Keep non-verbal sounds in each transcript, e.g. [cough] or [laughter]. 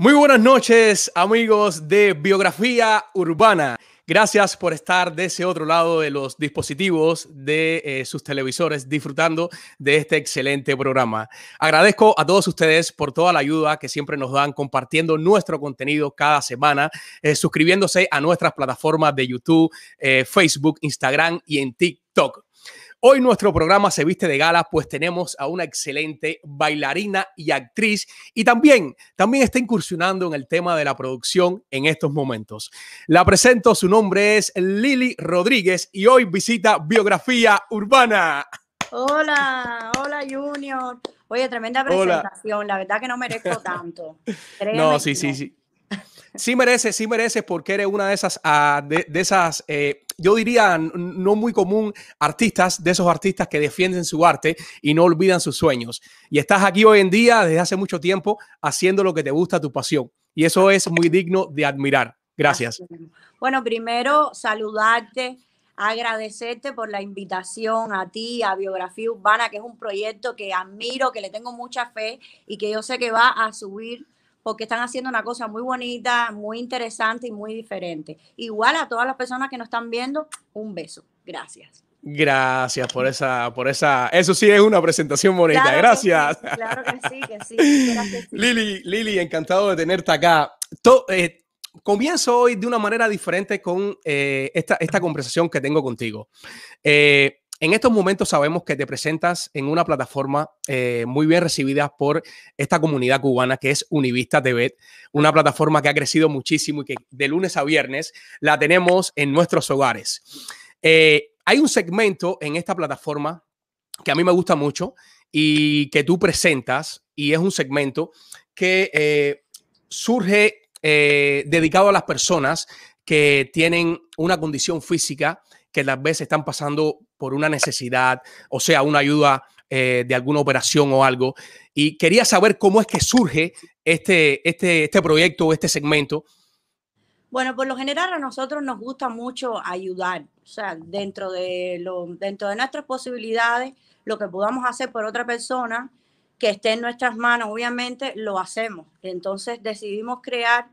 Muy buenas noches, amigos de Biografía Urbana. Gracias por estar de ese otro lado de los dispositivos de eh, sus televisores disfrutando de este excelente programa. Agradezco a todos ustedes por toda la ayuda que siempre nos dan compartiendo nuestro contenido cada semana, eh, suscribiéndose a nuestras plataformas de YouTube, eh, Facebook, Instagram y en TikTok. Hoy nuestro programa se viste de gala, pues tenemos a una excelente bailarina y actriz y también, también está incursionando en el tema de la producción en estos momentos. La presento, su nombre es Lili Rodríguez y hoy visita Biografía Urbana. Hola, hola Junior. Oye, tremenda presentación. La verdad que no merezco tanto. [laughs] no, sí, sí, sí. Sí mereces, sí mereces porque eres una de esas, ah, de, esas, eh, yo diría, no muy común artistas, de esos artistas que defienden su arte y no olvidan sus sueños. Y estás aquí hoy en día, desde hace mucho tiempo, haciendo lo que te gusta, tu pasión. Y eso es muy digno de admirar. Gracias. Bueno, primero saludarte, agradecerte por la invitación a ti, a Biografía Urbana, que es un proyecto que admiro, que le tengo mucha fe y que yo sé que va a subir porque están haciendo una cosa muy bonita, muy interesante y muy diferente. Igual a todas las personas que nos están viendo, un beso. Gracias. Gracias por esa, por esa, eso sí es una presentación bonita. Gracias. claro que sí, [laughs] que sí. Lili, Lili, encantado de tenerte acá. Eh, comienzo hoy de una manera diferente con eh, esta, esta conversación que tengo contigo. Eh, en estos momentos sabemos que te presentas en una plataforma eh, muy bien recibida por esta comunidad cubana que es Univista TV, una plataforma que ha crecido muchísimo y que de lunes a viernes la tenemos en nuestros hogares. Eh, hay un segmento en esta plataforma que a mí me gusta mucho y que tú presentas y es un segmento que eh, surge dedicado a las personas que tienen una condición física que tal vez están pasando por una necesidad, o sea, una ayuda eh, de alguna operación o algo. Y quería saber cómo es que surge este, este, este proyecto o este segmento. Bueno, por lo general a nosotros nos gusta mucho ayudar, o sea, dentro de, lo, dentro de nuestras posibilidades, lo que podamos hacer por otra persona que esté en nuestras manos, obviamente lo hacemos. Entonces decidimos crear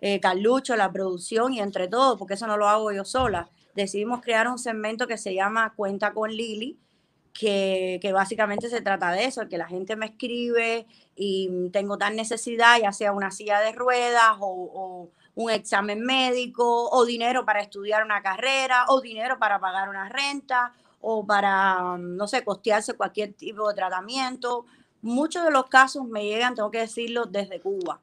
eh, Carlucho, la producción y entre todos, porque eso no lo hago yo sola, decidimos crear un segmento que se llama Cuenta con Lili, que, básicamente se trata de eso, que la gente me escribe y tengo tal necesidad, ya sea una silla de ruedas o, un examen médico o dinero para estudiar una carrera o dinero para pagar una renta o para, no sé, costearse cualquier tipo de tratamiento. Muchos de los casos me llegan, tengo que decirlo, desde Cuba.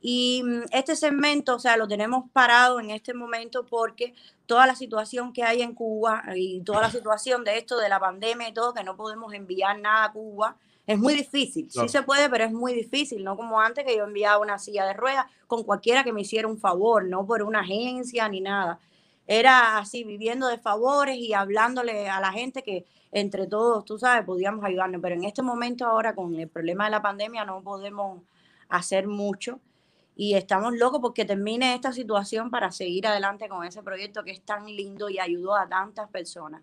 Y mm, este segmento, o sea, lo tenemos parado en este momento porque toda la situación que hay en Cuba y toda la [laughs] situación de esto de la pandemia y todo, que no podemos enviar nada a Cuba, es muy difícil. Sí se puede, pero es muy difícil, no como antes que yo enviaba una silla de ruedas con cualquiera que me hiciera un favor, no por una agencia ni nada. Era así, viviendo de favores y hablándole a la gente que entre todos, tú sabes, podíamos ayudarnos. Pero en este momento ahora, con el problema de la pandemia, no podemos hacer mucho y estamos locos porque termine esta situación para seguir adelante con ese proyecto que es tan lindo y ayudó a tantas personas.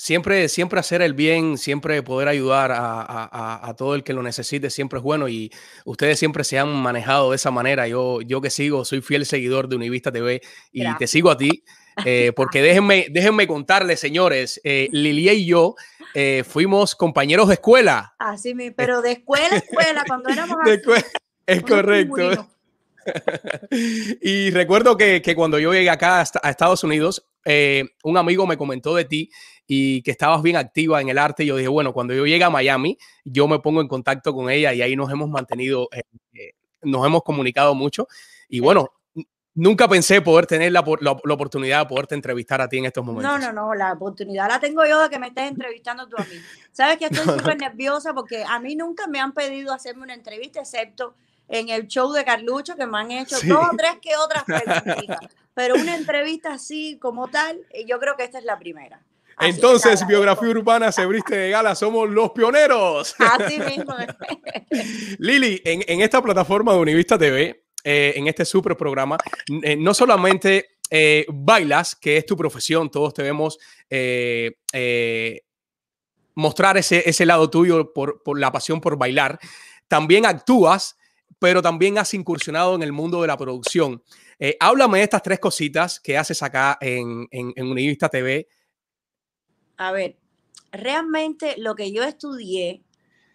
Siempre, siempre hacer el bien, siempre poder ayudar a, todo el que lo necesite, siempre es bueno y ustedes siempre se han manejado de esa manera. Yo, yo que sigo, soy fiel seguidor de Univista TV y te sigo a ti. Eh, [laughs] porque déjenme, déjenme contarles, señores, eh, Lilia y yo eh, fuimos compañeros de escuela. Así mismo, pero de escuela a escuela, cuando [laughs] éramos es correcto. [laughs] y recuerdo que, cuando yo llegué acá a Estados Unidos, eh, un amigo me comentó de ti y que estabas bien activa en el arte. Y yo dije, bueno, cuando yo llegue a Miami, yo me pongo en contacto con ella y ahí nos hemos mantenido, eh, eh, nos hemos comunicado mucho. Y bueno, nunca pensé poder tener la, oportunidad de poderte entrevistar a ti en estos momentos. No, no, no, la oportunidad la tengo yo de que me estés entrevistando tú a mí. Sabes que [laughs] estoy súper nerviosa porque a mí nunca me han pedido hacerme una entrevista, excepto en el show de Carlucho, que me han hecho dos o tres que otras preguntas. [laughs] Pero una entrevista así como tal, eh, yo creo que esta es la primera. Entonces, Biografía Urbana se briste de gala, somos los pioneros. [laughs] Así mismo. [laughs] Lili, en, esta plataforma de Univista TV, eh, en este super programa, eh, no solamente bailas, que es tu profesión, todos te vemos mostrar ese, ese lado tuyo por, por la pasión por bailar, también actúas pero también has incursionado en el mundo de la producción. Eh, háblame de estas tres cositas que haces acá en, en, en Univista TV. A ver, realmente lo que yo estudié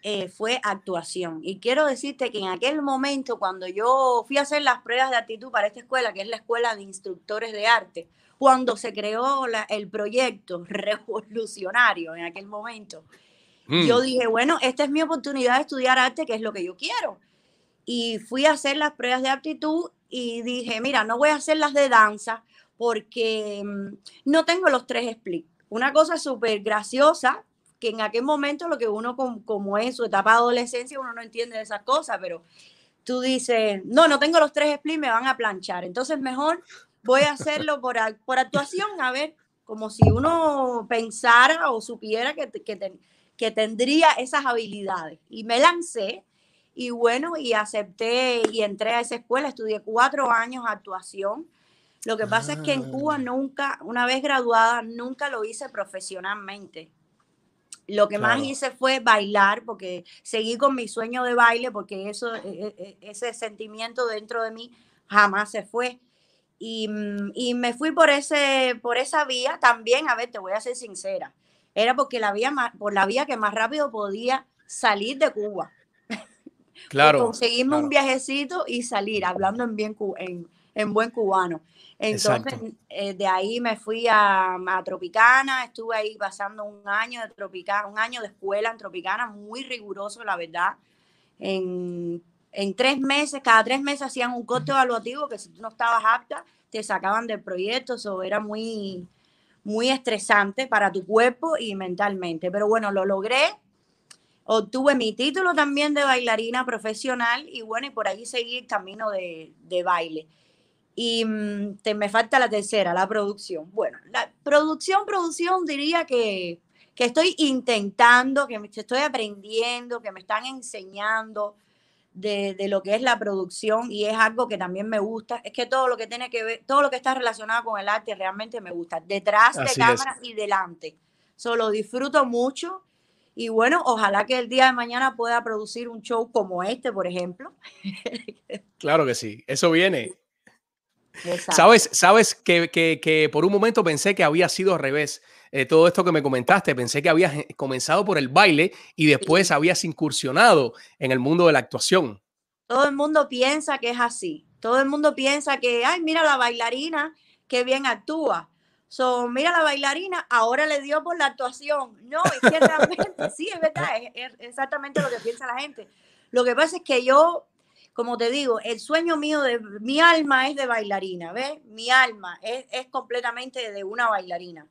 eh, fue actuación. Y quiero decirte que en aquel momento, cuando yo fui a hacer las pruebas de actitud para esta escuela, que es la escuela de instructores de arte, cuando se creó el proyecto [laughs] revolucionario en aquel momento, yo mm. dije, bueno, esta es mi oportunidad de estudiar arte, que es lo que yo quiero. Y fui a hacer las pruebas de aptitud y dije, mira, no voy a hacer las de danza porque mm, no tengo los tres splits. Una cosa súper graciosa que en aquel momento lo que uno como, es su etapa de adolescencia, uno no entiende de esas cosas, pero tú dices, no, no tengo los tres splits, me van a planchar. Entonces mejor voy a hacerlo por, por actuación, a ver, como si uno pensara o supiera que, que, que tendría esas habilidades. Y me lancé y bueno, y acepté y entré a esa escuela, estudié cuatro años actuación. Lo que pasa es que en Cuba ah. nunca, una vez graduada, nunca lo hice profesionalmente. Lo que más hice fue bailar, porque seguí con mi sueño de baile, porque eso, e, e, e, ese sentimiento dentro de mí jamás se fue. Y, mm, y, me fui por, ese, por esa vía también, a ver, te voy a ser sincera, era porque la vía por la vía que más rápido podía salir de Cuba. Claro. conseguirme un viajecito y salir, hablando en, bien, en, en buen cubano. Entonces, eh, de ahí me fui a, Tropicana, estuve ahí pasando un año de Tropicana, un año de escuela en Tropicana, muy riguroso, la verdad. En, tres meses, cada tres meses hacían un corte evaluativo que si tú no estabas apta, te sacaban del proyecto, eso era muy, muy estresante para tu cuerpo y mentalmente. Pero bueno, lo logré. Obtuve mi título también de bailarina profesional y bueno, y por ahí seguí el camino de, de baile. Y mm, te, me falta la tercera, la producción. Bueno, la producción, producción diría que, que estoy intentando, que me, estoy aprendiendo, que me están enseñando de, de, lo que es la producción y es algo que también me gusta. Es que todo lo que tiene que ver, todo lo que está relacionado con el arte realmente me gusta, detrás de cámara y delante. Solo disfruto mucho y bueno, ojalá que el día de mañana pueda producir un show como este, por ejemplo. [laughs] Claro que sí, eso viene. Sabes, sabes que, que, por un momento pensé que había sido al revés. Eh, todo esto que me comentaste, pensé que habías comenzado por el baile y después habías incursionado en el mundo de la actuación. Todo el mundo piensa que es así. Todo el mundo piensa que, ay, mira la bailarina, qué bien actúa. So, mira la bailarina, ahora le dio por la actuación. No, es que realmente, sí, es verdad, es exactamente lo que piensa la gente. Lo que pasa es que yo como te digo, el sueño mío de mi alma es de bailarina, ¿ves? Mi alma es, es completamente de una bailarina.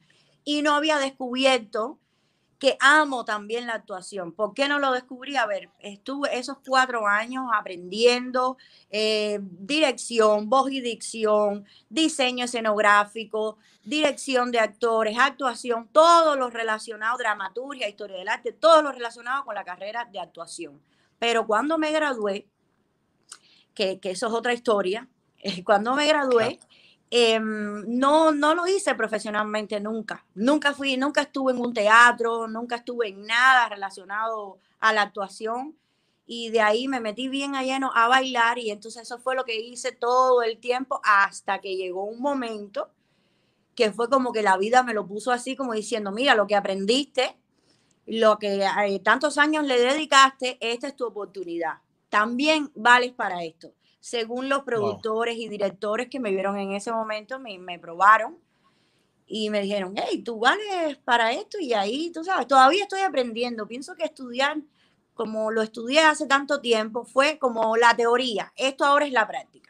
Y no había descubierto que amo también la actuación. ¿Por qué no lo descubrí? A ver, estuve esos cuatro años aprendiendo eh, dirección, voz y dicción, diseño escenográfico, dirección de actores, actuación, todo lo relacionado, dramaturgia, historia del arte, todo lo relacionado con la carrera de actuación. Pero cuando me gradué, que, eso es otra historia. [laughs] Cuando me gradué, em, no, no lo hice profesionalmente nunca. Nunca fui, nunca estuve en un teatro, nunca estuve en nada relacionado a la actuación. Y de ahí me metí bien a lleno a bailar y entonces eso fue lo que hice todo el tiempo hasta que llegó un momento que fue como que la vida me lo puso así como diciendo, mira, lo que aprendiste, lo que eh, tantos años le dedicaste, esta es tu oportunidad también vales para esto. Según los productores y directores que me vieron en ese momento, me, me probaron y me dijeron, hey, tú vales para esto y ahí, tú sabes, todavía estoy aprendiendo. Pienso que estudiar, como lo estudié hace tanto tiempo, fue como la teoría. Esto ahora es la práctica.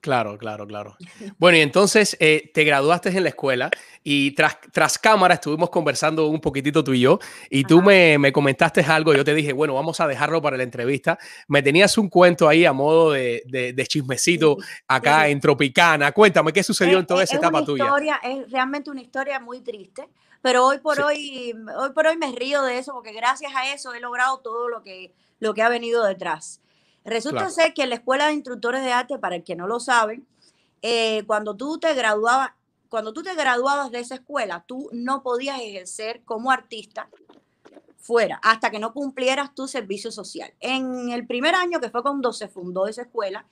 Claro, claro, claro. Bueno, y entonces eh, te graduaste en la escuela y tras, tras cámara estuvimos conversando un poquitito tú y yo y tú me, me, comentaste algo, yo te dije, bueno, vamos a dejarlo para la entrevista. Me tenías un cuento ahí a modo de, de, chismecito acá en Tropicana. Cuéntame qué sucedió en toda esa etapa tuya. es realmente una historia muy triste, pero hoy por hoy, hoy por hoy me río de eso porque gracias a eso he logrado todo lo que, lo que ha venido detrás. Resulta ser que en la Escuela de Instructores de Arte, para el que no lo saben, eh, cuando tú te graduabas, cuando tú te graduabas de esa escuela, tú no podías ejercer como artista fuera, hasta que no cumplieras tu servicio social. En el primer año, que fue cuando se fundó esa escuela,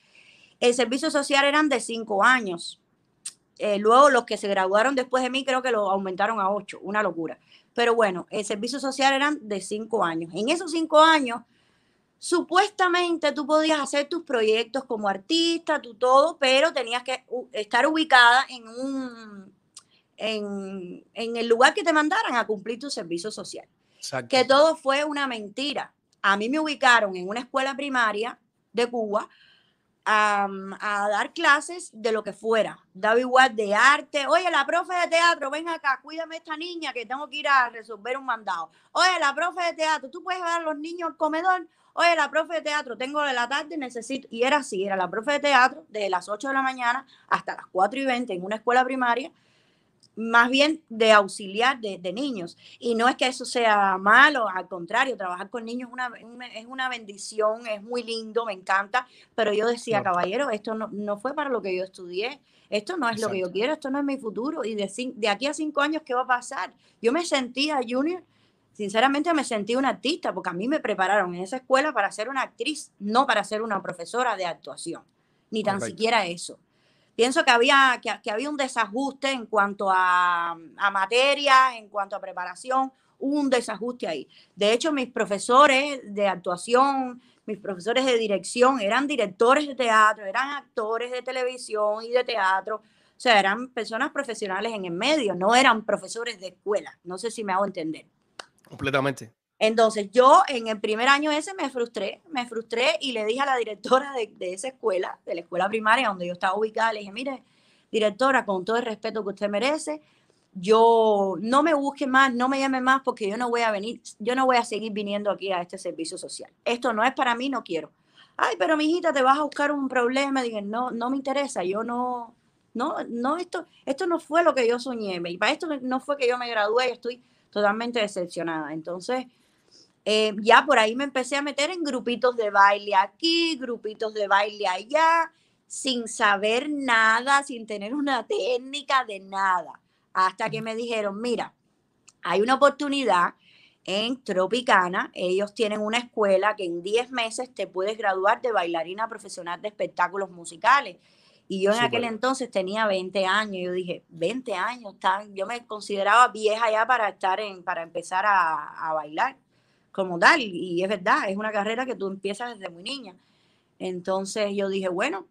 el servicio social eran de cinco años. Eh, luego los que se graduaron después de mí creo que lo aumentaron a ocho, una locura. Pero bueno, el servicio social eran de cinco años. En esos cinco años, supuestamente tú podías hacer tus proyectos como artista, tú todo, pero tenías que estar ubicada en un en, el lugar que te mandaran a cumplir tu servicio social. Que todo fue una mentira. A mí me ubicaron en una escuela primaria de Cuba a, dar clases de lo que fuera. Daba igual de arte. Oye, la profe de teatro, ven acá, cuídame esta niña que tengo que ir a resolver un mandado. Oye, la profe de teatro, tú puedes llevar a los niños al comedor. Oye, la profe de teatro, tengo de la tarde, necesito. Y era así, era la profe de teatro desde las 8 de la mañana hasta las 4 y 20 en una escuela primaria más bien de auxiliar de, niños. Y no es que eso sea malo, al contrario, trabajar con niños es una bendición, es muy lindo, me encanta, pero yo decía, caballero, esto no, fue para lo que yo estudié, esto no es lo que yo quiero, esto no es mi futuro, y de, de aquí a cinco años, ¿qué va a pasar? Yo me sentía junior, sinceramente me sentí una artista, porque a mí me prepararon en esa escuela para ser una actriz, no para ser una profesora de actuación, ni tan siquiera eso pienso que había, que, había un desajuste en cuanto a, materia, en cuanto a preparación, un desajuste ahí. De hecho, mis profesores de actuación, mis profesores de dirección eran directores de teatro, eran actores de televisión y de teatro. O sea, eran personas profesionales en el medio, no eran profesores de escuela. No sé si me hago entender. Completamente. Entonces yo en el primer año ese me frustré, me frustré y le dije a la directora de, esa escuela, de la escuela primaria donde yo estaba ubicada, le dije, mire, directora, con todo el respeto que usted merece, yo no me busque más, no me llame más porque yo no voy a venir, yo no voy a seguir viniendo aquí a este servicio social. Esto no es para mí, no quiero. Ay, pero mi hijita, te vas a buscar un problema. Dije, no, no me interesa, yo no, no, no, esto, esto no fue lo que yo soñé. Y para esto no fue que yo me gradué, estoy totalmente decepcionada. Entonces, eh, ya por ahí me empecé a meter en grupitos de baile aquí, grupitos de baile allá, sin saber nada, sin tener una técnica de nada. Hasta que me dijeron, mira, hay una oportunidad en Tropicana, ellos tienen una escuela que en 10 meses te puedes graduar de bailarina profesional de espectáculos musicales. Y yo en aquel entonces tenía 20 años. Yo dije, 20 años, yo me consideraba vieja ya para estar en, para empezar a bailar como tal. Y es verdad, es una carrera que tú empiezas desde muy niña. Entonces yo dije, bueno,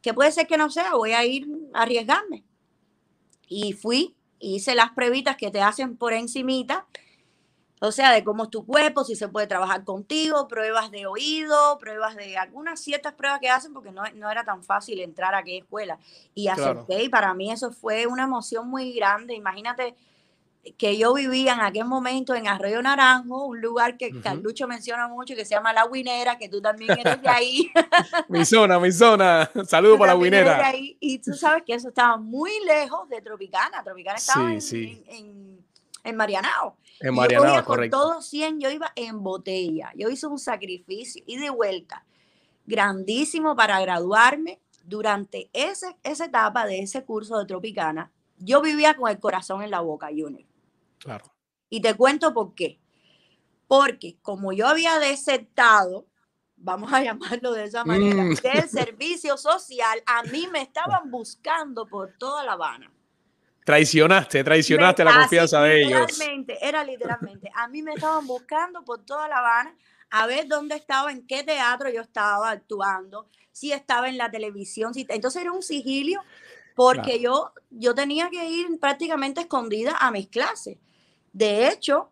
que puede ser que no sea, voy a ir a arriesgarme. Y fui, hice las pruebitas que te hacen por encimita, o sea, de cómo es tu cuerpo, si se puede trabajar contigo, pruebas de oído, pruebas de algunas ciertas pruebas que hacen, porque no, no era tan fácil entrar a aquella escuela. Y acepté, y para mí eso fue una emoción muy grande. Imagínate que yo vivía en aquel momento en Arroyo Naranjo, un lugar que Carlucho menciona mucho que se llama La Huinera, que tú también eres de ahí. [laughs] mi zona, mi zona. Saludos para La Huinera. Y tú sabes que eso estaba muy lejos de Tropicana. Tropicana estaba en, en, Marianao. En Marianao, correcto. Con todo 100 yo iba en botella. Yo hice un sacrificio y de vuelta grandísimo para graduarme. Durante ese, esa etapa de ese curso de Tropicana, yo vivía con el corazón en la boca, Junior. Claro. Y te cuento por qué. Porque como yo había desertado, vamos a [laughs] llamarlo de esa manera, mm. del servicio social, a mí me estaban buscando por toda La Habana. Traicionaste, traicionaste la confianza de ellos. Literalmente, era literalmente. A mí me estaban buscando por toda La Habana a ver dónde estaba, en qué teatro yo estaba actuando, si estaba en la televisión. Si, entonces era un sigilio porque yo, yo tenía que ir prácticamente escondida a mis clases. De hecho,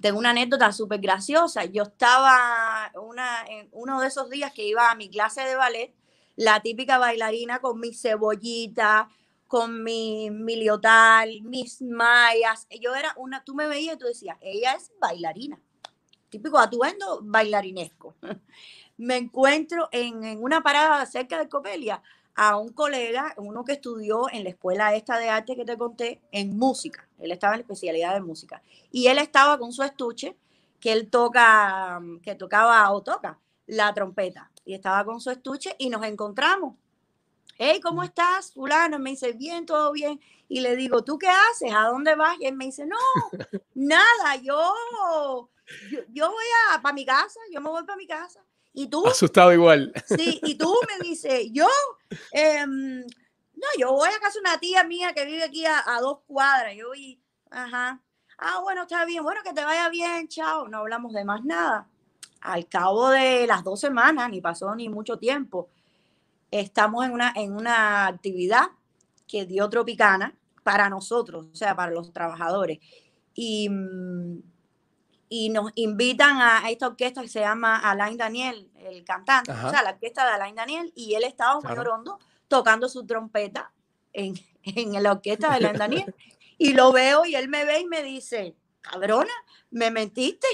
tengo una anécdota súper graciosa. Yo estaba una, en uno de esos días que iba a mi clase de ballet, la típica bailarina con mi cebollita, con mi, mi liotal, mis mallas. Yo era una, tú me veías y tú decías, ella es bailarina. Típico atuendo bailarinesco. [laughs] me encuentro en, en una parada cerca de Copelia a un colega, uno que estudió en la escuela esta de arte que te conté, en música. Él estaba en la especialidad de música. Y él estaba con su estuche, que él toca, que tocaba o toca la trompeta. Y estaba con su estuche y nos encontramos. Hey, ¿cómo estás, fulano? Me dice, bien, todo bien. Y le digo, ¿tú qué haces? ¿A dónde vas? Y él me dice, no, nada, yo, yo, voy a para mi casa, yo me voy para mi casa. Y tú. Asustado igual. Sí, y tú me dice, yo, em, no, yo voy a casa de una tía mía que vive aquí a, dos cuadras. Yo voy, ajá. Ah, bueno, está bien, bueno, que te vaya bien, chao. No hablamos de más nada. Al cabo de las dos semanas, ni pasó ni mucho tiempo, estamos en una, en una actividad que dio Tropicana para nosotros, o sea, para los trabajadores. Y, mm, y nos invitan a esta orquesta que se llama Alain Daniel, el cantante, o sea, la orquesta de Alain Daniel, y él estaba claro. Hondo tocando su trompeta en, [laughs] en la orquesta de Alain Daniel. [laughs] y lo veo y él me ve y me dice, cabrona, me mentiste,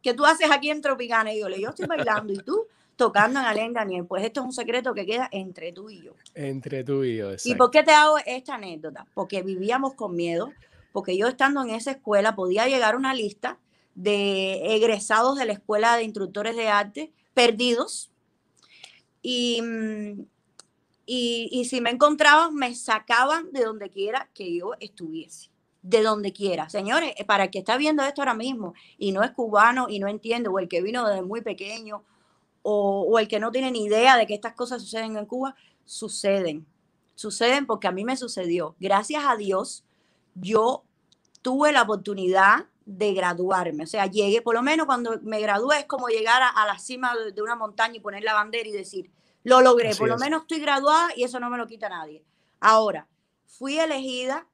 ¿qué tú haces aquí en Tropicana? Y yo le yo estoy bailando, ¿y tú? Tocando en Alain Daniel. Pues esto es un secreto que queda entre tú y yo. Entre tú y yo. ¿Y por qué te hago esta anécdota? Porque vivíamos con miedo, porque yo estando en esa escuela podía llegar una lista de egresados de la escuela de instructores de arte perdidos y, mm, y, y si me encontraban me sacaban de donde quiera que yo estuviese de donde quiera. Señores, para el que está viendo esto ahora mismo y no es cubano y no entiende, o el que vino desde muy pequeño, o, el que no tiene ni idea de que estas cosas suceden en Cuba, suceden. Suceden porque a mí me sucedió. Gracias a Dios, yo tuve la oportunidad de graduarme. O sea, llegué, por lo menos cuando me gradué, es como llegar a, la cima de, una montaña y poner la bandera y decir, lo logré, por lo menos estoy graduada y eso no me lo quita nadie. Ahora, fui elegida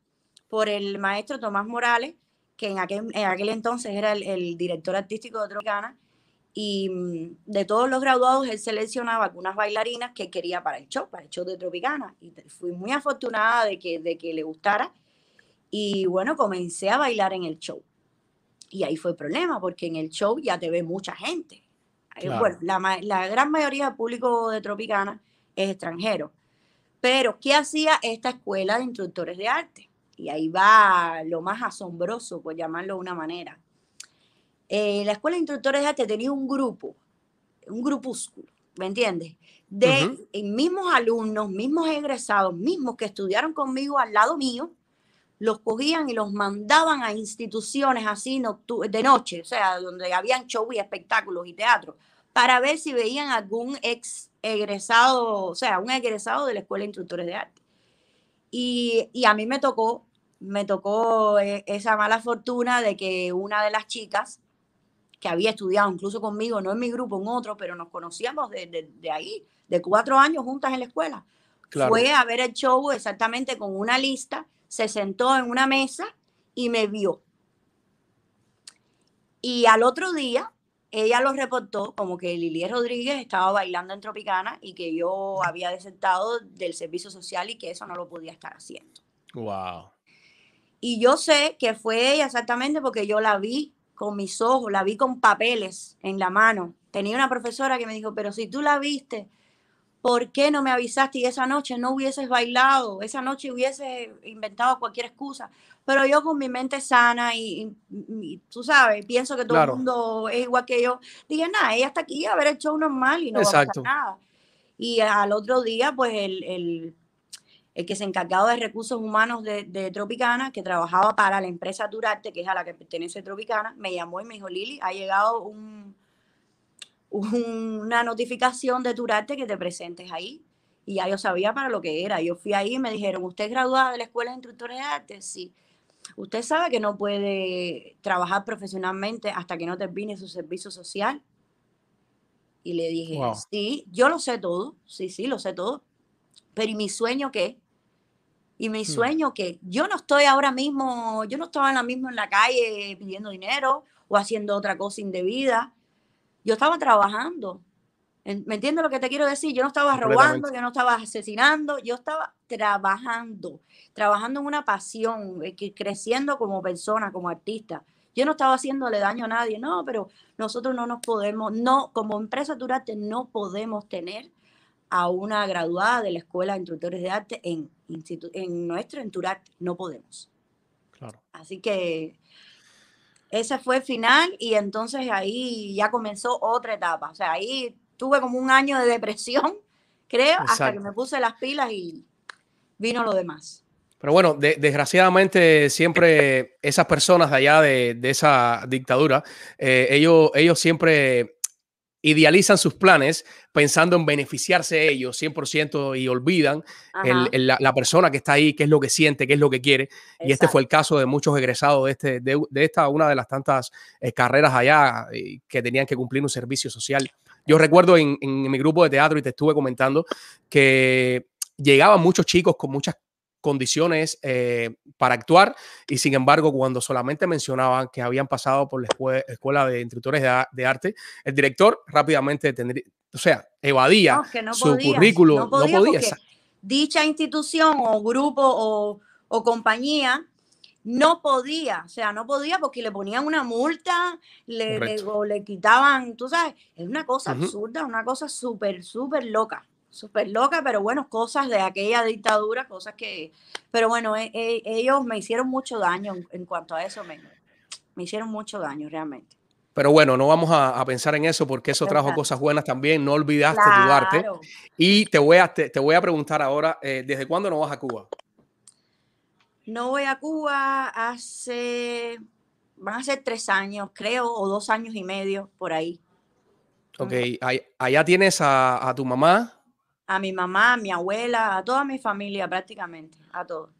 por el maestro Tomás Morales, que en aquel, en aquel entonces era el, el director artístico de Tropicana, y mm, de todos los graduados él seleccionaba algunas bailarinas que quería para el show, para el show de Tropicana. Y fui muy afortunada de que, de que le gustara. Y bueno, comencé a bailar en el show. Y ahí fue el problema, porque en el show ya te ve mucha gente. Bueno, la, la, gran mayoría del público de Tropicana es extranjero. Pero, ¿qué hacía esta escuela de instructores de arte? Y ahí va lo más asombroso, por llamarlo de una manera eh, la Escuela de Instructores de Arte tenía un grupo, un grupúsculo, ¿me entiendes? De mismos alumnos, mismos egresados, mismos que estudiaron conmigo al lado mío, los cogían y los mandaban a instituciones así de noche, o sea, donde habían shows y espectáculos y teatro, para ver si veían algún ex egresado, o sea, un egresado de la Escuela de Instructores de Arte. Y, y a mí me tocó, me tocó eh, esa mala fortuna de que una de las chicas que había estudiado incluso conmigo, no en mi grupo, en otro, pero nos conocíamos de, ahí, de cuatro años juntas en la escuela. Fue a ver el show exactamente con una lista, se sentó en una mesa y me vio. Y al otro día, ella lo reportó como que Lili Rodríguez estaba bailando en Tropicana y que yo había desertado del servicio social y que eso no lo podía estar haciendo. Wow. Y yo sé que fue ella exactamente porque yo la vi con mis ojos, la vi con papeles en la mano. Tenía una profesora que me dijo, pero si tú la viste, ¿por qué no me avisaste? Y esa noche no hubieses bailado, esa noche hubiese inventado cualquier excusa. Pero yo con mi mente sana y, tú sabes, pienso que todo el mundo es igual que yo, dije, nada, ella está aquí a ver el show normal y no va a pasar nada. Y al otro día, pues el el que se encargaba de recursos humanos de, Tropicana, que trabajaba para la empresa Durarte, que es a la que pertenece Tropicana, me llamó y me dijo, Lili, ha llegado un, una notificación de Durarte que te presentes ahí. Y ya yo sabía para lo que era. Yo fui ahí y me dijeron, ¿usted es graduada de la Escuela de Instructores de Arte? Sí. ¿Usted sabe que no puede trabajar profesionalmente hasta que no termine su servicio social? Y le dije, sí, yo lo sé todo, sí, sí, lo sé todo. Pero ¿y mi sueño qué? Y mi hmm. sueño que yo no estoy ahora mismo, yo no estaba ahora mismo en la calle pidiendo dinero o haciendo otra cosa indebida. Yo estaba trabajando. ¿Me entiendes lo que te quiero decir? Yo no estaba robando, yo no estaba asesinando, yo estaba trabajando, trabajando en una pasión, eh, creciendo como persona, como artista. Yo no estaba haciéndole daño a nadie, no, pero nosotros no nos podemos, no, como empresa Durante no podemos tener a una graduada de la Escuela de Instructores de Arte en, en nuestro, en No podemos. Claro. Así que ese fue el final y entonces ahí ya comenzó otra etapa. O sea, ahí tuve como un año de depresión [laughs] creo, hasta que me puse las pilas y vino lo demás. Pero bueno, desgraciadamente siempre esas personas de allá de, esa dictadura, eh, ellos, ellos siempre idealizan sus planes pensando en beneficiarse ellos 100% y olvidan la, persona que está ahí, qué es lo que siente, qué es lo que quiere. Y este fue el caso de muchos egresados de, este, de, esta, una de las tantas eh, carreras allá eh, que tenían que cumplir un servicio social. Yo recuerdo en, en mi grupo de teatro y te estuve comentando que llegaban muchos chicos con muchas condiciones eh, para actuar y sin embargo cuando solamente mencionaban que habían pasado por la escuela, de instructores de, arte, el director rápidamente tendría, o sea, evadía su currículo. No podía. dicha institución o grupo o, o compañía no podía, o sea, no podía porque le ponían una multa, le, o le quitaban, tú sabes, es una cosa absurda, una cosa súper, súper loca súper loca, pero bueno, cosas de aquella dictadura, cosas que, pero bueno, e, e, ellos me hicieron mucho daño en, cuanto a eso, me, me, hicieron mucho daño realmente. Pero bueno, no vamos a, pensar en eso porque eso trajo cosas buenas también. No olvidaste claro. Y te voy a, te, voy a preguntar ahora, eh, ¿desde cuándo no vas a Cuba? No voy a Cuba hace, van a ser tres años, creo, o dos años y medio, por ahí. Ok, allá tienes a, a tu mamá, a mi mamá, a mi abuela, a toda mi familia prácticamente, a todos.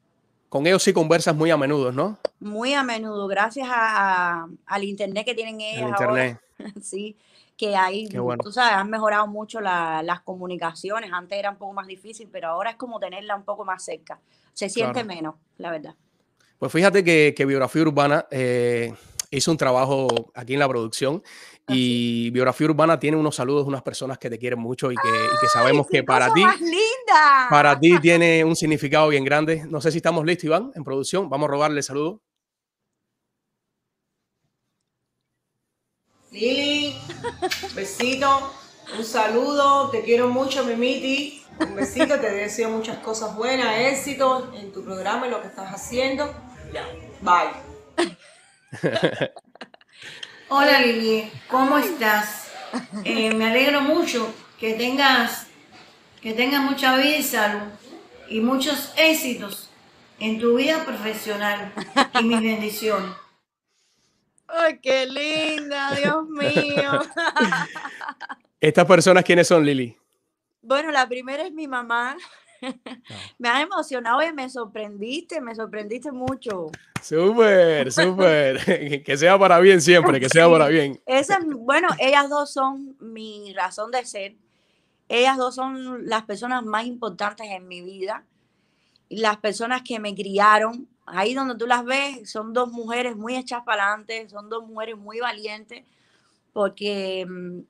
Con ellos sí conversas muy a menudo, ¿no? Muy a menudo, gracias a, al internet que tienen ellos. internet. [laughs] sí, que ahí, tú sabes, han mejorado mucho las comunicaciones. Antes era un poco más difícil, pero ahora es como tenerla un poco más cerca. Se siente menos, la verdad. Pues fíjate que, Biografía Urbana eh, hizo un trabajo aquí en la producción y Biografía Urbana tiene unos saludos unas personas que te quieren mucho y que, sabemos que para ti, para ti [laughs] tiene un significado bien grande. No sé si estamos listos, Iván, en producción. Vamos a robarle saludo. Lili, besito, un saludo, te quiero mucho, Mimiti. Un besito, te deseo muchas cosas buenas, éxito en tu programa, y lo que estás haciendo. Bye. [laughs] Hola Lili, ¿cómo estás? Eh, me alegro mucho que tengas, que tengas mucha vida y salud y muchos éxitos en tu vida profesional y mis bendiciones. ¡Ay, qué linda! Dios mío. [laughs] ¿Estas personas quiénes son, Lili? Bueno, la primera es mi mamá. [laughs] Me has emocionado y me sorprendiste, me sorprendiste mucho. Súper, súper. [laughs] que sea para bien siempre, que sea para bien. Esa, bueno, ellas dos son mi razón de ser. Ellas dos son las personas más importantes en mi vida. Las personas que me criaron. Ahí donde tú las ves, son dos mujeres muy hechas para adelante, son dos mujeres muy valientes, porque mm,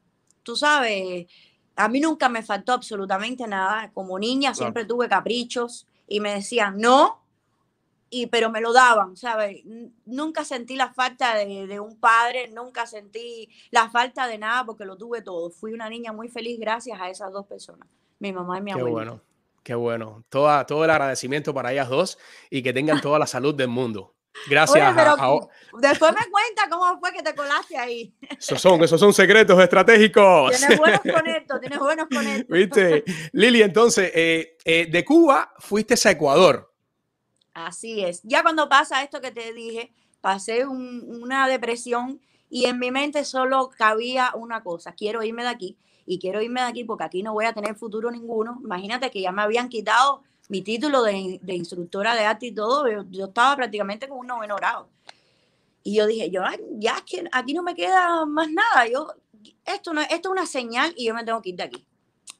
tú sabes, a mí nunca me faltó absolutamente nada. Como niña siempre tuve caprichos y me decían no, y, pero me lo daban, ¿sabes? Nunca sentí la falta de, un padre, nunca sentí la falta de nada porque lo tuve todo. Fui una niña muy feliz gracias a esas dos personas, mi mamá y mi abuela. Qué bueno, qué bueno. Toda, todo el agradecimiento para ellas dos y que tengan toda la salud del mundo. Gracias. Después me cuenta cómo fue que te colaste ahí. Esos son, esos son secretos estratégicos. Tienes buenos conectos, tienes buenos conectos. Viste, Lili, entonces, eh, eh, de Cuba fuiste a Ecuador. Así es. Ya cuando pasa esto que te dije, pasé una depresión y en mi mente solo cabía una cosa, quiero irme de aquí y quiero irme de aquí porque aquí no voy a tener futuro ninguno. Imagínate que ya me habían quitado mi título de, instructora de arte y todo, yo, estaba prácticamente con un noveno grado. Y yo dije, yo ya es que aquí no me queda más nada, yo, esto, no, esto es una señal y yo me tengo que ir de aquí.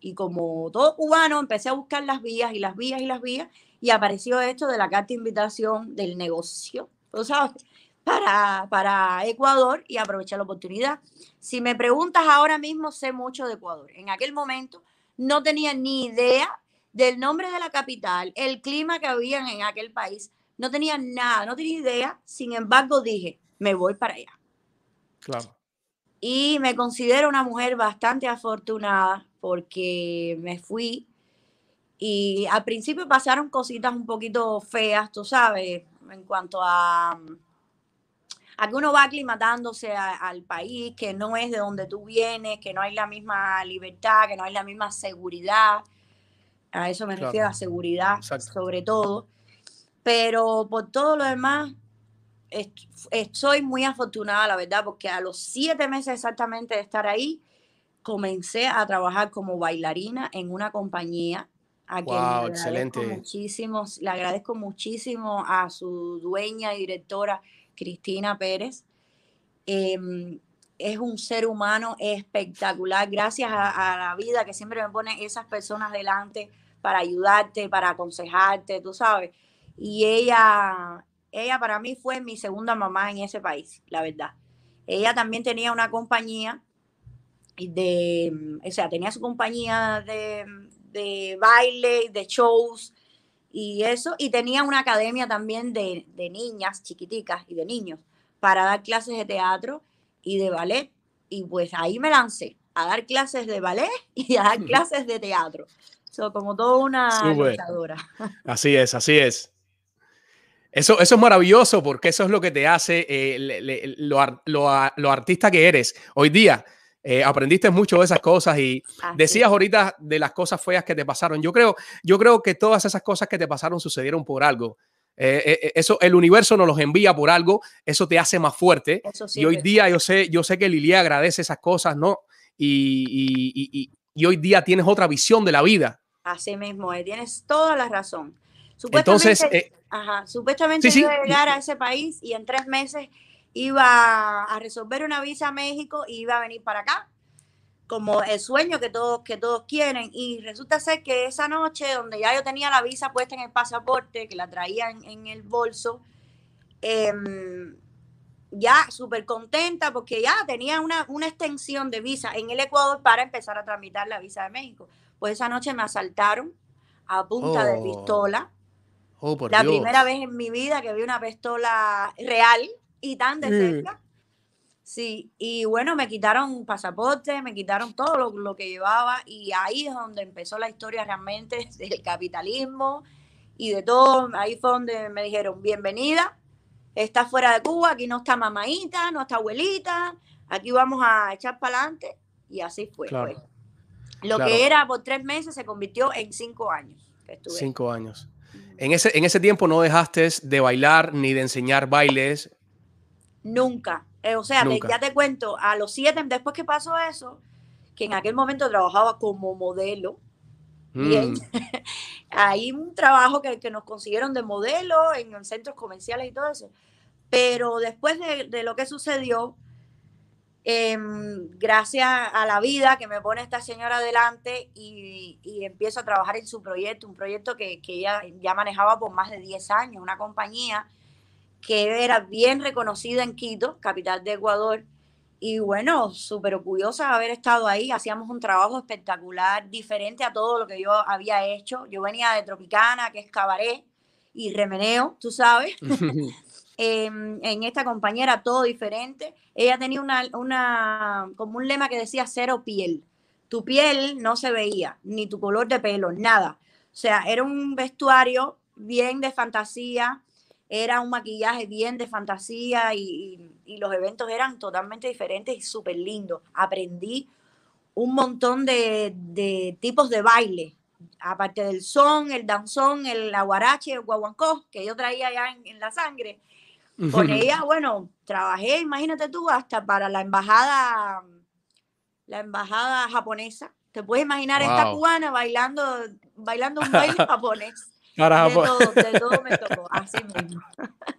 Y como todo cubano, empecé a buscar las vías y las vías y las vías, y apareció esto de la carta de invitación del negocio, sabes? Para, para Ecuador y aprovechar la oportunidad. Si me preguntas ahora mismo, sé mucho de Ecuador. En aquel momento no tenía ni idea del nombre de la capital, el clima que había en aquel país. No tenía nada, no tenía idea. Sin embargo, dije, me voy para allá. Claro. Y me considero una mujer bastante afortunada porque me fui y al principio pasaron cositas un poquito feas, tú sabes, en cuanto a, a que uno va aclimatándose al país, que no es de donde tú vienes, que no hay la misma libertad, que no hay la misma seguridad A eso me refiero a seguridad, sobre todo. Pero por todo lo demás, soy muy afortunada, la verdad, porque a los siete meses exactamente de estar ahí, comencé a trabajar como bailarina en una compañía. A quien le excelente. Muchísimo, le agradezco muchísimo a su dueña y directora, Cristina Pérez. Em, es un ser humano espectacular, gracias a, la vida que siempre me pone esas personas delante para ayudarte, para aconsejarte, tú sabes. Y ella, ella para mí fue mi segunda mamá en ese país, la verdad. Ella también tenía una compañía de, o sea, tenía su compañía de, de baile, de shows y eso, y tenía una academia también de, de niñas chiquiticas y de niños para dar clases de teatro y de ballet. Y pues ahí me lancé a dar clases de ballet y a dar clases de teatro. So, como toda una luchadora. [laughs] Así es, así es. Eso, eso es maravilloso porque eso es lo que te hace eh, lo, lo, artista que eres. Hoy día eh, aprendiste mucho de esas cosas y decías ahorita de las cosas feas que te pasaron. Yo creo, yo creo que todas esas cosas que te pasaron sucedieron por algo. Eh, eh, eh, eso, el universo nos los envía por algo, eso te hace más fuerte. y hoy día yo sé, yo sé que Lilia agradece esas cosas, ¿no? Y, hoy día tienes otra visión de la vida. Así mismo, tienes toda la razón. Supuestamente, Entonces, ajá, supuestamente iba a llegar a ese país y en tres meses iba a resolver una visa a México y iba a venir para acá como el sueño que todos, que todos quieren. Y resulta ser que esa noche, donde ya yo tenía la visa puesta en el pasaporte, que la traía en, el bolso, em, ya súper contenta porque ya tenía una, una, extensión de visa en el Ecuador para empezar a tramitar la visa de México. Pues esa noche me asaltaron a punta de oh. pistola. Oh, la primera vez en mi vida que vi una pistola real y tan de cerca. Sí, y bueno, me quitaron pasaporte, me quitaron todo lo, que llevaba y ahí es donde empezó la historia realmente [laughs] del capitalismo y de todo. Ahí fue donde me dijeron, bienvenida, está fuera de Cuba, aquí no está mamadita, no está abuelita, aquí vamos a echar para adelante y así fue. Pues. Lo que era por tres meses se convirtió en cinco años. cinco años. En ese, en ese tiempo no dejaste de bailar ni de enseñar bailes. Nunca. Eh, o sea, ya te cuento, a los siete, después que pasó eso, que en aquel momento trabajaba como modelo, bien, mm. [laughs] hay un trabajo que, que, nos consiguieron de modelo en centros comerciales y todo eso. Pero después de, de lo que sucedió, em, gracias a la vida que me pone esta señora adelante y, y, empiezo a trabajar en su proyecto, un proyecto que, que ella ya manejaba por más de 10 años, una compañía que era bien reconocida en Quito, capital de Ecuador. Y bueno, súper orgullosa de haber estado ahí. Hacíamos un trabajo espectacular, diferente a todo lo que yo había hecho. Yo venía de Tropicana, que es cabaret y remeneo, tú sabes. [laughs] [laughs] Em, en esta compañera todo diferente. Ella tenía una, una, como un lema que decía cero piel. Tu piel no se veía, ni tu color de pelo, nada. O sea, era un vestuario bien de fantasía, era un maquillaje bien de fantasía y, los eventos eran totalmente diferentes y súper lindos. Aprendí un montón de, tipos de baile, aparte del son, el danzón, el aguarache, el guaguancó, que yo traía ya en, la sangre. Con ella, bueno, trabajé, imagínate tú, hasta para la embajada, la embajada japonesa. Te puedes imaginar esta cubana bailando, bailando un baile [laughs] japonés. De todo, de todo me tocó, así mismo.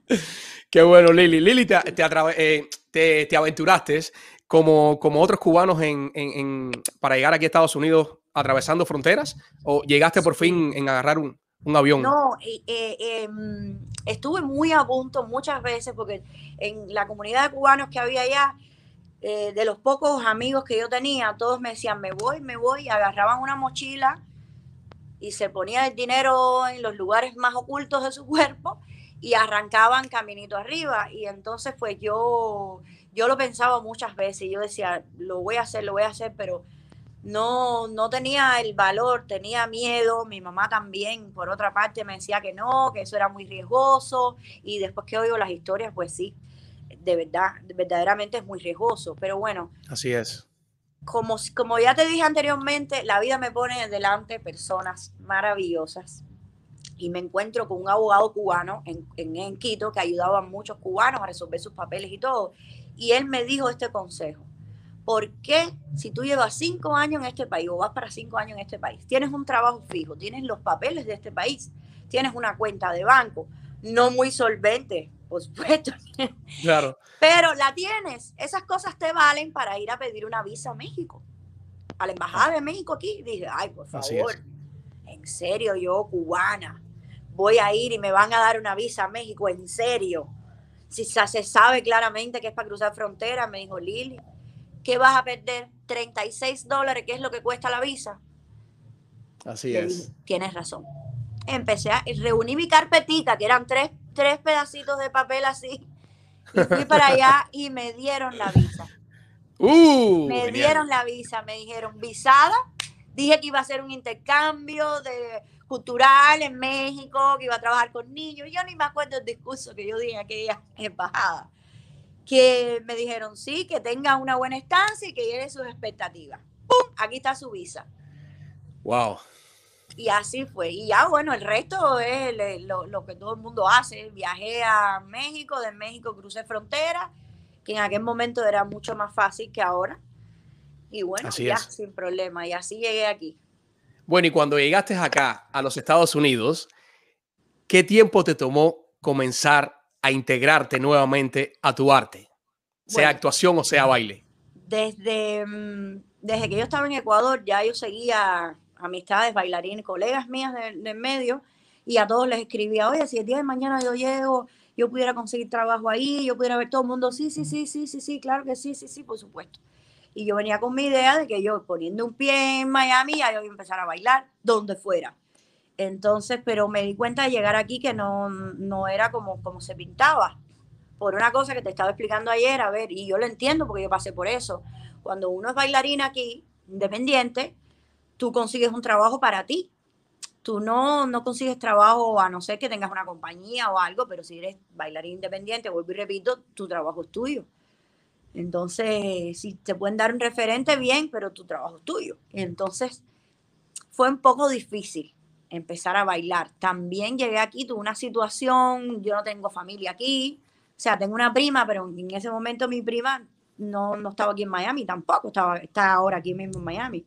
[laughs] Qué bueno, Lili. Lili, te, eh, te, te, aventuraste como, como otros cubanos en, en, para llegar aquí a Estados Unidos atravesando fronteras o llegaste por fin en agarrar un, un avión? No, eh, em, estuve muy a punto muchas veces porque en la comunidad de cubanos que había allá, eh, de los pocos amigos que yo tenía, todos me decían, me voy, me voy, agarraban una mochila y se ponía el dinero en los lugares más ocultos de su cuerpo y arrancaban caminito arriba. Y entonces pues yo, yo lo pensaba muchas veces, yo decía, lo voy a hacer, lo voy a hacer, pero no, no tenía el valor, tenía miedo, mi mamá también, por otra parte, me decía que no, que eso era muy riesgoso, y después que oigo las historias, pues sí, de verdad, verdaderamente es muy riesgoso, pero bueno. Así es como, como ya te dije anteriormente, la vida me pone delante personas maravillosas y me encuentro con un abogado cubano en, en, Quito que ayudaba a muchos cubanos a resolver sus papeles y todo. Y él me dijo este consejo. ¿Por qué si tú llevas cinco años en este país o vas para cinco años en este país, tienes un trabajo fijo, tienes los papeles de este país, tienes una cuenta de banco, no muy solvente, por supuesto. [laughs] Claro. Pero la tienes. Esas cosas te valen para ir a pedir una visa a México. A la embajada de México aquí. Dije, ay, por favor. En serio, yo, cubana, voy a ir y me van a dar una visa a México. En serio. Si se sabe claramente que es para cruzar frontera, me dijo Lili, ¿qué vas a perder? 36 dólares, que es lo que cuesta la visa. Así es. Tienes razón. Empecé a reunir mi carpetita, que eran tres tres pedacitos de papel así. Y fui para allá y me dieron la visa. Uh, me dieron la visa, me dijeron visada. Dije que iba a hacer un intercambio de cultural en México, que iba a trabajar con niños. Yo ni me acuerdo el discurso que yo dije en aquella [laughs] embajada. Que me dijeron sí, que tenga una buena estancia y que llene sus expectativas. ¡Pum! Aquí está su visa. Wow. Y así fue. Y ya, bueno, el resto es lo, que todo el mundo hace. Viajé a México, de México crucé frontera, que en aquel momento era mucho más fácil que ahora. Y bueno, ya sin problema. Y así llegué aquí. Bueno, y cuando llegaste acá, a los Estados Unidos, ¿qué tiempo te tomó comenzar a integrarte nuevamente a tu arte? Sea actuación o sea baile. Desde, mm, desde que yo estaba en Ecuador, ya yo seguía amistades, bailarines, colegas mías del medio, y a todos les escribía, oye, si el día de mañana yo llego, yo pudiera conseguir trabajo ahí, yo pudiera ver todo el mundo, sí, sí, sí, sí, sí, sí, claro que sí, sí, sí, por supuesto. Y yo venía con mi idea de que yo poniendo un pie en Miami, ya yo iba a empezar a bailar donde fuera. Entonces, pero me di cuenta de llegar aquí que no, no era como, como se pintaba. Por una cosa que te estaba explicando ayer, a ver, y yo lo entiendo porque yo pasé por eso. Cuando uno es bailarina aquí, independiente, tú consigues un trabajo para ti. Tú no, no consigues trabajo a no ser que tengas una compañía o algo, pero si eres bailarín independiente, vuelvo y repito, tu trabajo es tuyo. Entonces, si te pueden dar un referente, bien, pero tu trabajo es tuyo. Entonces, fue un poco difícil empezar a bailar. También llegué aquí, tuve una situación, yo no tengo familia aquí, o sea, tengo una prima, pero en ese momento mi prima no, no estaba aquí en Miami tampoco, estaba, está ahora aquí mismo en Miami.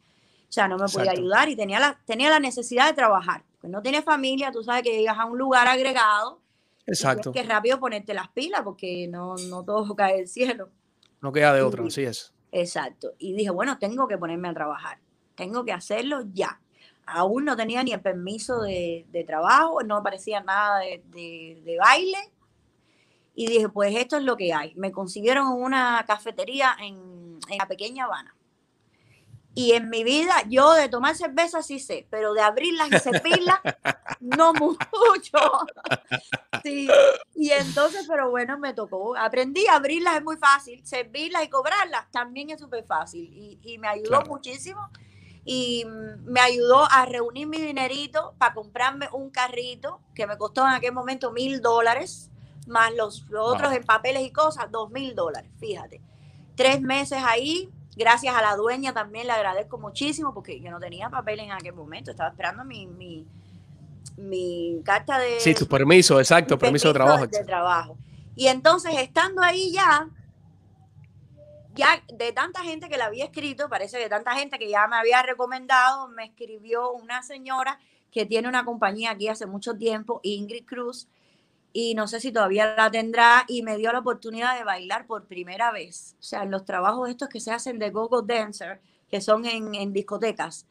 O sea, no me podía ayudar y tenía la, tenía la necesidad de trabajar. Pues no tienes familia, tú sabes que llegas a un lugar agregado. Exacto. que rápido ponerte las pilas porque no, no todo [laughs] cae del cielo. No queda de otro, así es. Exacto. Y dije, bueno, tengo que ponerme a trabajar. Tengo que hacerlo ya. Aún no tenía ni el permiso de, trabajo, no aparecía nada de, de, baile. Y dije, pues esto es lo que hay. Me consiguieron una cafetería en, en la pequeña Habana. Y en mi vida, yo de tomar cerveza sí sé, pero de abrirlas y servirlas, [laughs] no mucho. [laughs] Sí. Y entonces, pero bueno, me tocó. Aprendí a abrirlas, es muy fácil. Servirlas y cobrarlas también es súper fácil. Y, me ayudó muchísimo. Y me ayudó a reunir mi dinerito para comprarme un carrito que me costó en aquel momento mil dólares, más los, otros en papeles y cosas, dos mil dólares, fíjate. Tres meses ahí, Gracias a la dueña también le agradezco muchísimo porque yo no tenía papel en aquel momento, estaba esperando mi, mi, mi carta de... Sí, tu permiso, exacto, permiso, de trabajo. De trabajo. Y entonces, estando ahí ya, ya de tanta gente que la había escrito, parece que tanta gente que ya me había recomendado, me escribió una señora que tiene una compañía aquí hace mucho tiempo, Ingrid Cruz, y no sé si todavía la tendrá y me dio la oportunidad de bailar por primera vez. O sea, en los trabajos estos que se hacen de go-go dancer, que son en, discotecas.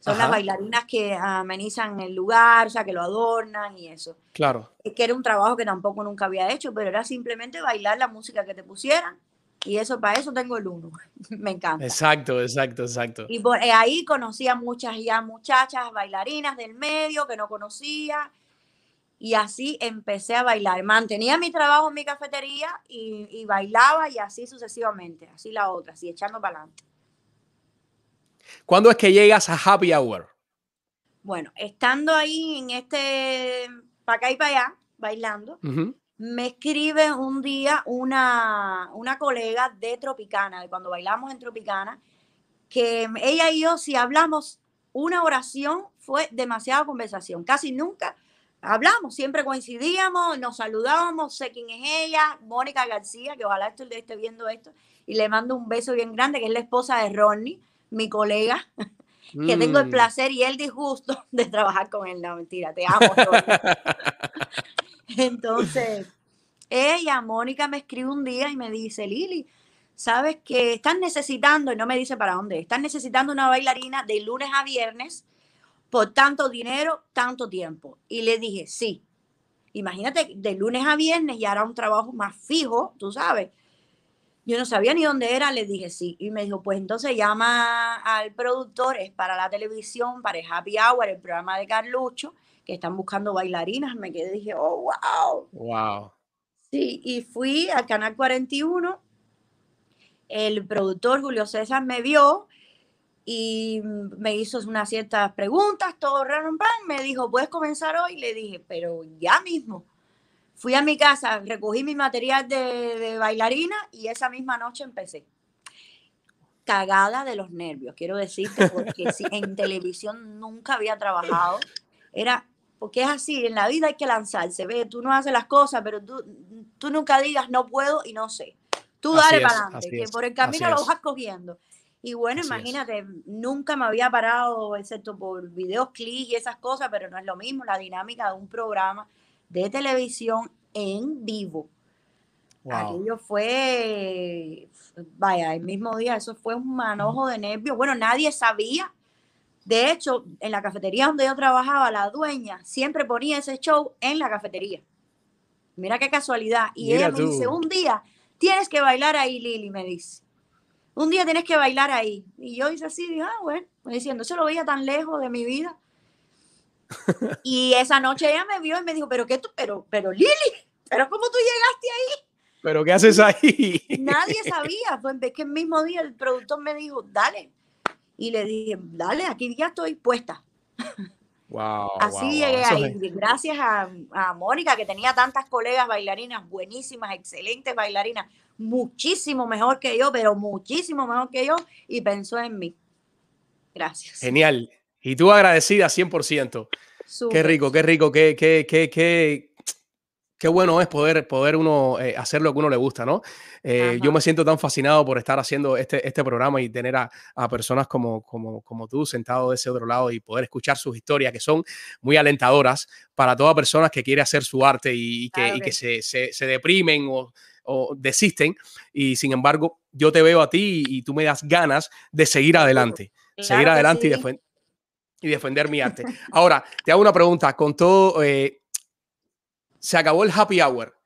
Son las bailarinas que amenizan el lugar, o sea, que lo adornan y eso. Claro. Es que era un trabajo que tampoco nunca había hecho, pero era simplemente bailar la música que te pusieran. Y eso, para eso tengo el uno. [laughs] Me encanta. Exacto, exacto, exacto. Y por, eh, ahí conocí a muchas ya muchachas bailarinas del medio que no conocía y así empecé a bailar. Mantenía mi trabajo en mi cafetería y, bailaba y así sucesivamente, así la otra, así echando para adelante. ¿Cuándo es que llegas a Happy Hour? Bueno, estando ahí en este, para acá y para allá, bailando, me escribe un día una, una colega de Tropicana, de cuando bailamos en Tropicana, que ella y yo, si hablamos una oración, fue demasiada conversación. Casi nunca hablamos, siempre coincidíamos, nos saludábamos, sé quién es ella, Mónica García, que ojalá esté viendo esto, y le mando un beso bien grande, que es la esposa de Ronnie, mi colega, [laughs] que tengo el mm. placer y el disgusto [laughs] de trabajar con él. No, mentira, te amo. [laughs] Entonces, ella, Mónica, me escribe un día y me dice, Lili, sabes que están necesitando, y no me dice para dónde, están necesitando una bailarina de lunes a viernes por tanto dinero, tanto tiempo. Y le dije, sí. Imagínate, de lunes a viernes ya era un trabajo más fijo, tú sabes. Yo no sabía ni dónde era, le dije sí. Y me dijo, pues entonces llama al productor, es para la televisión, para el Happy Hour, el programa de Carlucho, que están buscando bailarinas. Me quedé dije, oh, wow. Wow. Sí, y fui al Canal 41. El productor Julio César me vio y me hizo unas ciertas preguntas, todo raro, me dijo, ¿puedes comenzar hoy? Le dije, pero ya mismo. Fui a mi casa, recogí mi material de, bailarina y esa misma noche empecé. Cagada de los nervios, quiero decirte, porque [laughs] si en televisión nunca había trabajado, era, porque es así, en la vida hay que lanzarse, ve, tú no haces las cosas, pero tú, tú nunca digas no puedo y no sé. Tú dale para adelante, que por el camino lo vas cogiendo. Y bueno, imagínate, nunca me había parado, excepto por videos clics y esas cosas, pero no es lo mismo la dinámica de un programa de televisión en vivo. Aquello fue, vaya, el mismo día, eso fue un manojo de nervios. Bueno, nadie sabía. De hecho, en la cafetería donde yo trabajaba, la dueña siempre ponía ese show en la cafetería. Mira qué casualidad. Y ella me dice, un día tienes que bailar ahí, Lili, me dice. Un día tienes que bailar ahí. Y yo hice así, dije, ah, bueno, diciendo, se lo veía tan lejos de mi vida. [laughs] Y esa noche ella me vio y me dijo, pero qué tú, pero, pero Lili, pero ¿cómo tú llegaste ahí? ¿Pero qué haces ahí? [laughs] Nadie sabía, pues que el mismo día el productor me dijo, dale. Y le dije, dale, aquí ya estoy puesta. Wow, Así llegué ahí. Gracias a, a Mónica, que tenía tantas colegas bailarinas buenísimas, excelentes bailarinas, muchísimo mejor que yo, pero muchísimo mejor que yo, y pensó en mí. Gracias. Genial. Y tú agradecida 100%. Qué rico, qué rico, qué, qué, qué, qué, qué bueno es poder, poder uno eh, hacer lo que uno le gusta, ¿no? Eh, yo me siento tan fascinado por estar haciendo este, este programa y tener a, a, personas como, como, como tú sentado de ese otro lado y poder escuchar sus historias que son muy alentadoras para toda persona que quiere hacer su arte y, que, y que se, se, se, deprimen o, o, desisten. Y sin embargo, yo te veo a ti y, tú me das ganas de seguir adelante. seguir adelante y defender y defender mi arte. Ahora, te hago una pregunta. Con todo, eh, se acabó el happy hour.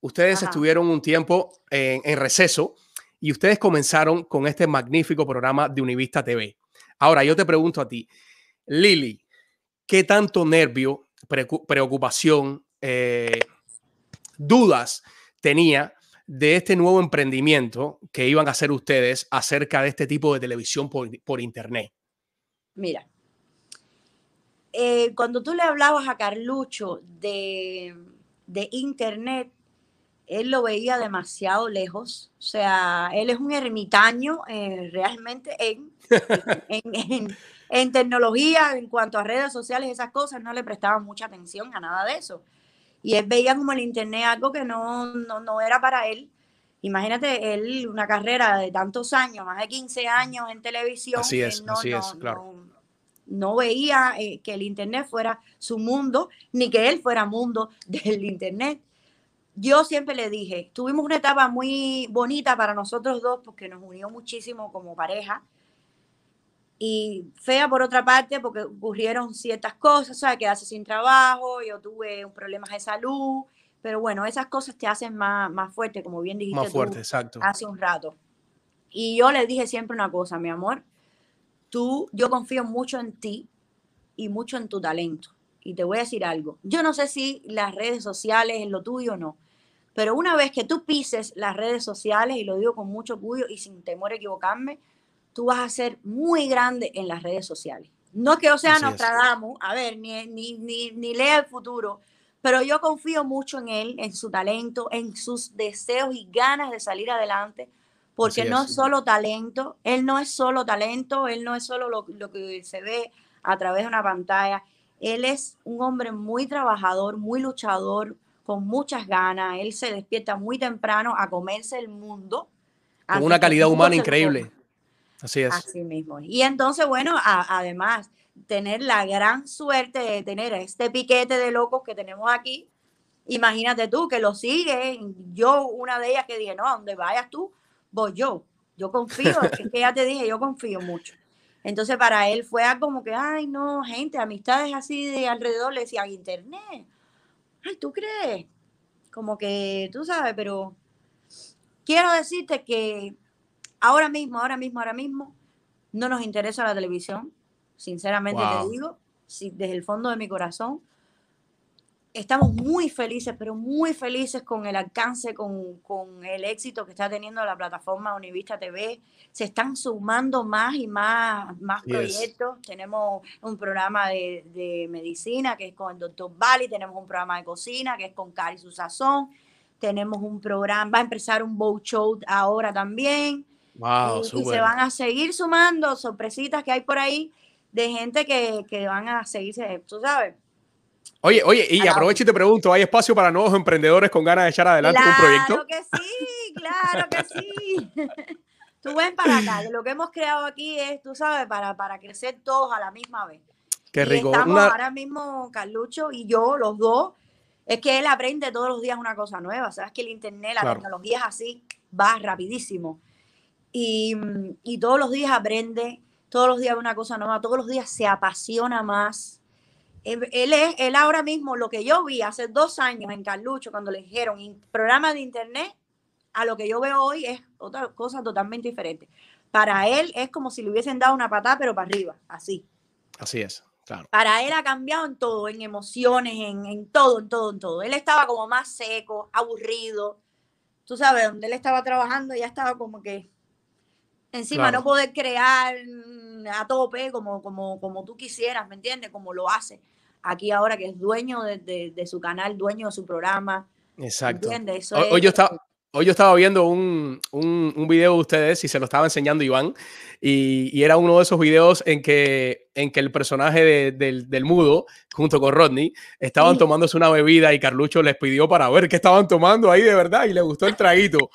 Ustedes estuvieron un tiempo en, receso y ustedes comenzaron con este magnífico programa de Univista TV. Ahora, yo te pregunto a ti, Lili, ¿qué tanto nervio, preocupación, eh, dudas tenía de este nuevo emprendimiento que iban a hacer ustedes acerca de este tipo de televisión por, por Internet? Mira, eh, cuando tú le hablabas a Carlucho de, Internet, él lo veía demasiado lejos. O sea, él es un ermitaño eh, realmente [laughs] en, en, tecnología, en cuanto a redes sociales, esas cosas, no le prestaba mucha atención a nada de eso. Y él veía como el Internet algo que no, no, era para él. Imagínate, él, una carrera de tantos años, más de 15 años en televisión. Así es, así es, claro no veía eh, que el Internet fuera su mundo, ni que él fuera mundo [laughs] del Internet. Yo siempre le dije, tuvimos una etapa muy bonita para nosotros dos porque nos unió muchísimo como pareja y fea por otra parte porque ocurrieron ciertas cosas, ¿sabes? Quedarse sin trabajo, yo tuve problemas de salud, pero bueno, esas cosas te hacen más, más fuerte, como bien dijiste más fuerte, exacto. hace un rato. Y yo le dije siempre una cosa, mi amor, tú, yo confío mucho en ti y mucho en tu talento. Y te voy a decir algo. Yo no sé si las redes sociales es lo tuyo o no, pero una vez que tú pises las redes sociales, y lo digo con mucho orgullo y sin temor a equivocarme, tú vas a ser muy grande en las redes sociales. No es que yo sea Nostradamus, a ver, ni, ni, ni, ni lea el futuro, pero yo confío mucho en él, en su talento, en sus deseos y ganas de salir adelante, porque no es solo talento, él no es solo talento, él no es solo lo, lo que se ve a través de una pantalla, él es un hombre muy trabajador, muy luchador, con muchas ganas, él se despierta muy temprano a comerse el mundo. Con una calidad humana increíble. Así es. Así mismo. Y entonces, bueno, además, tener la gran suerte de tener este piquete de locos que tenemos aquí, imagínate tú que lo sigue. Yo, una de ellas que dije, no, donde vayas tú, voy yo. Yo confío, es que ya te dije, yo confío mucho. Entonces para él fue como que, ay, no, gente, amistades así de alrededor, le decían internet. Ay, ¿tú crees? Como que, tú sabes, pero quiero decirte que ahora mismo, ahora mismo, ahora mismo, no nos interesa la televisión. Sinceramente te digo, si, desde el fondo de mi corazón, estamos muy felices, pero muy felices con el alcance, con, con, el éxito que está teniendo la plataforma Univista TV. Se están sumando más y más, más proyectos. Tenemos un programa de, de, medicina que es con el doctor Bali, tenemos un programa de cocina que es con Cari Sazón, tenemos un programa, va a empezar un bow show ahora también. Wow, y, y se van a seguir sumando sorpresitas que hay por ahí de gente que, que van a seguirse, tú sabes Oye, oye, y aprovecho y te pregunto, ¿hay espacio para nuevos emprendedores con ganas de echar adelante un proyecto? Claro que sí, claro que sí. [laughs] tú ven para acá, lo que hemos creado aquí es, tú sabes, para, para crecer todos a la misma vez. Qué rico. estamos ahora mismo, Carlucho y yo, los dos, es que él aprende todos los días una cosa nueva. Sabes que el internet, la tecnología es así, va rapidísimo. Y, y todos los días aprende, todos los días una cosa nueva, todos los días se apasiona más él, es, él ahora mismo, lo que yo vi hace dos años en Carlucho, cuando le dijeron programa de internet, a lo que yo veo hoy es otra cosa totalmente diferente. Para él es como si le hubiesen dado una patada, pero para arriba, así. Así es, claro. Para él ha cambiado en todo, en emociones, en, en todo, en todo, en todo. Él estaba como más seco, aburrido. Tú sabes, donde él estaba trabajando ya estaba como que encima no poder crear a tope como, como, como tú quisieras, ¿me entiendes? Como lo hace aquí ahora que es dueño de, su canal, dueño de su programa. Exacto. hoy, yo estaba, hoy yo estaba viendo un, un, video de ustedes y se lo estaba enseñando Iván y, era uno de esos videos en que, en que el personaje del, mudo junto con Rodney estaban tomándose una bebida y Carlucho les pidió para ver qué estaban tomando ahí de verdad y le gustó el traguito.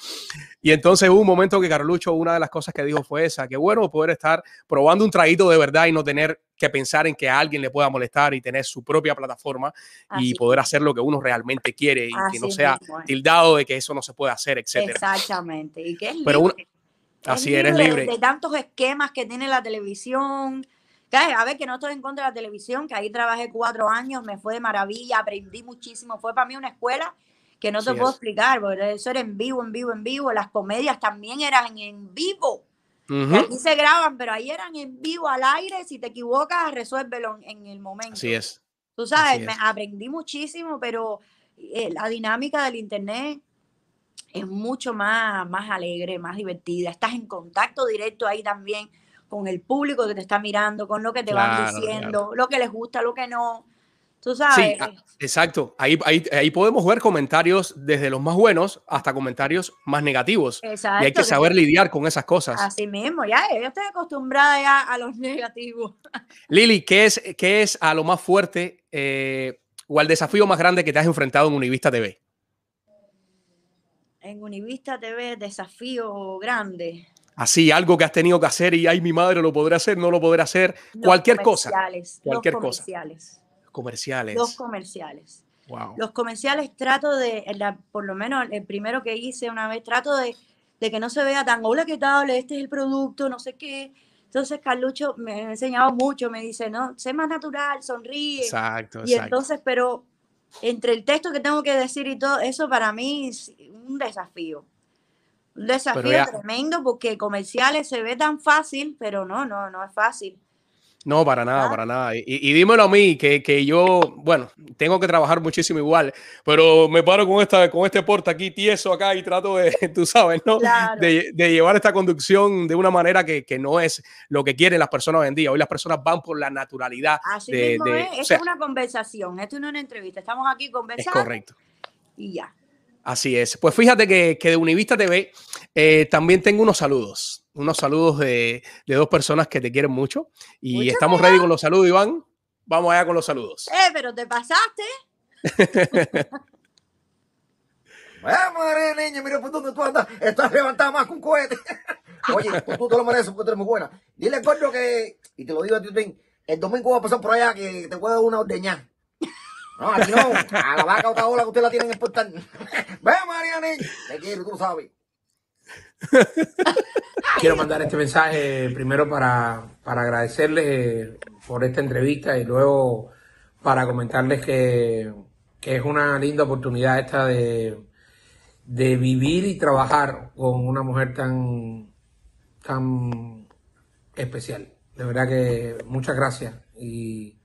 Y entonces hubo un momento que Carlucho, una de las cosas que dijo fue esa, que bueno poder estar probando un traguito de verdad y no tener que pensar en que a alguien le pueda molestar y tener su propia plataforma y poder hacer lo que uno realmente quiere y que no sea tildado de que eso no se puede hacer, etc. Exactamente. Y que es Pero así eres libre. De, tantos esquemas que tiene la televisión. A ver, que no estoy en contra de la televisión, que ahí trabajé cuatro años, me fue de maravilla, aprendí muchísimo, fue para mí una escuela que no te puedo explicar, porque eso era en vivo, en vivo, en vivo. Las comedias también eran en vivo. Aquí se graban, pero ahí eran en vivo, al aire. Si te equivocas, resuélvelo en el momento. Así es. Tú sabes, me aprendí muchísimo, pero eh, la dinámica del Internet es mucho más, más alegre, más divertida. Estás en contacto directo ahí también con el público que te está mirando, con lo que te van diciendo, lo que les gusta, lo que no. Tú sabes. Sí, ah, exacto. Ahí, ahí, podemos ver comentarios desde los más buenos hasta comentarios más negativos. Exacto, y hay que saber lidiar con esas cosas. Así mismo, ya yo estoy acostumbrada ya a los [laughs] negativos. Lili, ¿qué es, qué es a lo más fuerte eh, o al desafío más grande que te has enfrentado en Univista TV? En Univista TV, desafío grande. Así, algo que has tenido que hacer y ay, mi madre lo podrá hacer, no lo podrá hacer, cualquier cosa. Cualquier cosa comerciales. Los comerciales. Los comerciales trato de, por lo menos el primero que hice una vez, trato de, que no se vea tan, hola, ¿qué tal? Este es el producto, no sé qué. Entonces Carlucho me ha enseñado mucho, me dice, no, sé más natural, sonríe. Exacto, Y entonces, pero entre el texto que tengo que decir y todo, eso para mí es un desafío. Un desafío tremendo porque comerciales se ve tan fácil, pero no, no, no es fácil. No, para nada, para nada. Y, dímelo a mí, que, que, yo, bueno, tengo que trabajar muchísimo igual, pero me paro con, esta, con este porte aquí tieso acá y trato de, [laughs] tú sabes, ¿no? De, de, llevar esta conducción de una manera que, que, no es lo que quieren las personas hoy en día. Hoy las personas van por la naturalidad. Así mismo es. Esto es una conversación, esto no es una entrevista. Estamos aquí conversando. Es correcto. Y ya. Así es. Pues fíjate que, de Univista TV eh, también tengo unos saludos. Unos saludos de, dos personas que te quieren mucho. Y estamos ready con los saludos, Iván. Vamos allá con los saludos. Eh, pero te pasaste. [laughs] Madre niña, mira por dónde tú andas. Estás levantada más que un cohete. [laughs] Oye, tú, te lo mereces porque tú eres muy buena. Dile al gordo que, y te lo digo a ti, el domingo va a pasar por allá que te pueda dar una ordeña. No, aquí no. A la vaca o ola que usted la tienen en exportar. Ve, Mariane. Te quiero, tú lo sabes. Quiero mandar este mensaje primero para, para agradecerles eh, por esta entrevista y luego para comentarles que, que es una linda oportunidad esta de, de vivir y trabajar con una mujer tan, tan especial. De verdad que muchas gracias y,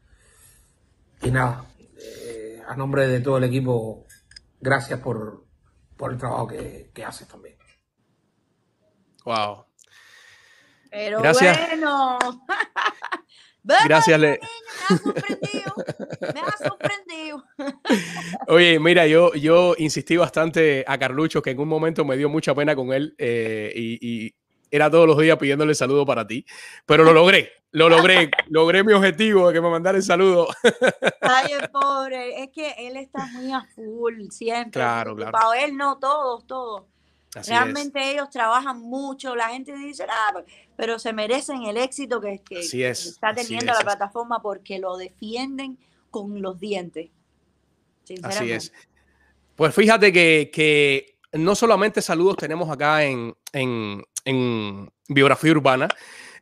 y nada, a nombre de todo el equipo, gracias por, por el trabajo que, que haces también. Wow. Pero gracias. bueno. [laughs] Gracias, Le. Me ha sorprendido. Me ha sorprendido. [laughs] Oye, mira, yo, yo insistí bastante a Carlucho, que en un momento me dio mucha pena con él eh, y, era todos los días pidiéndole saludo para ti, pero lo logré, lo logré, logré mi objetivo de que me mandara el saludo. Ay, el pobre, es que él está muy a full siempre. Claro, claro. Para él no, todos, todos. Realmente ellos trabajan mucho, la gente dice, ah, pero se merecen el éxito que, que, está teniendo la plataforma porque lo defienden con los dientes. Así es. Pues fíjate que, no solamente saludos tenemos acá en, Biografía Urbana,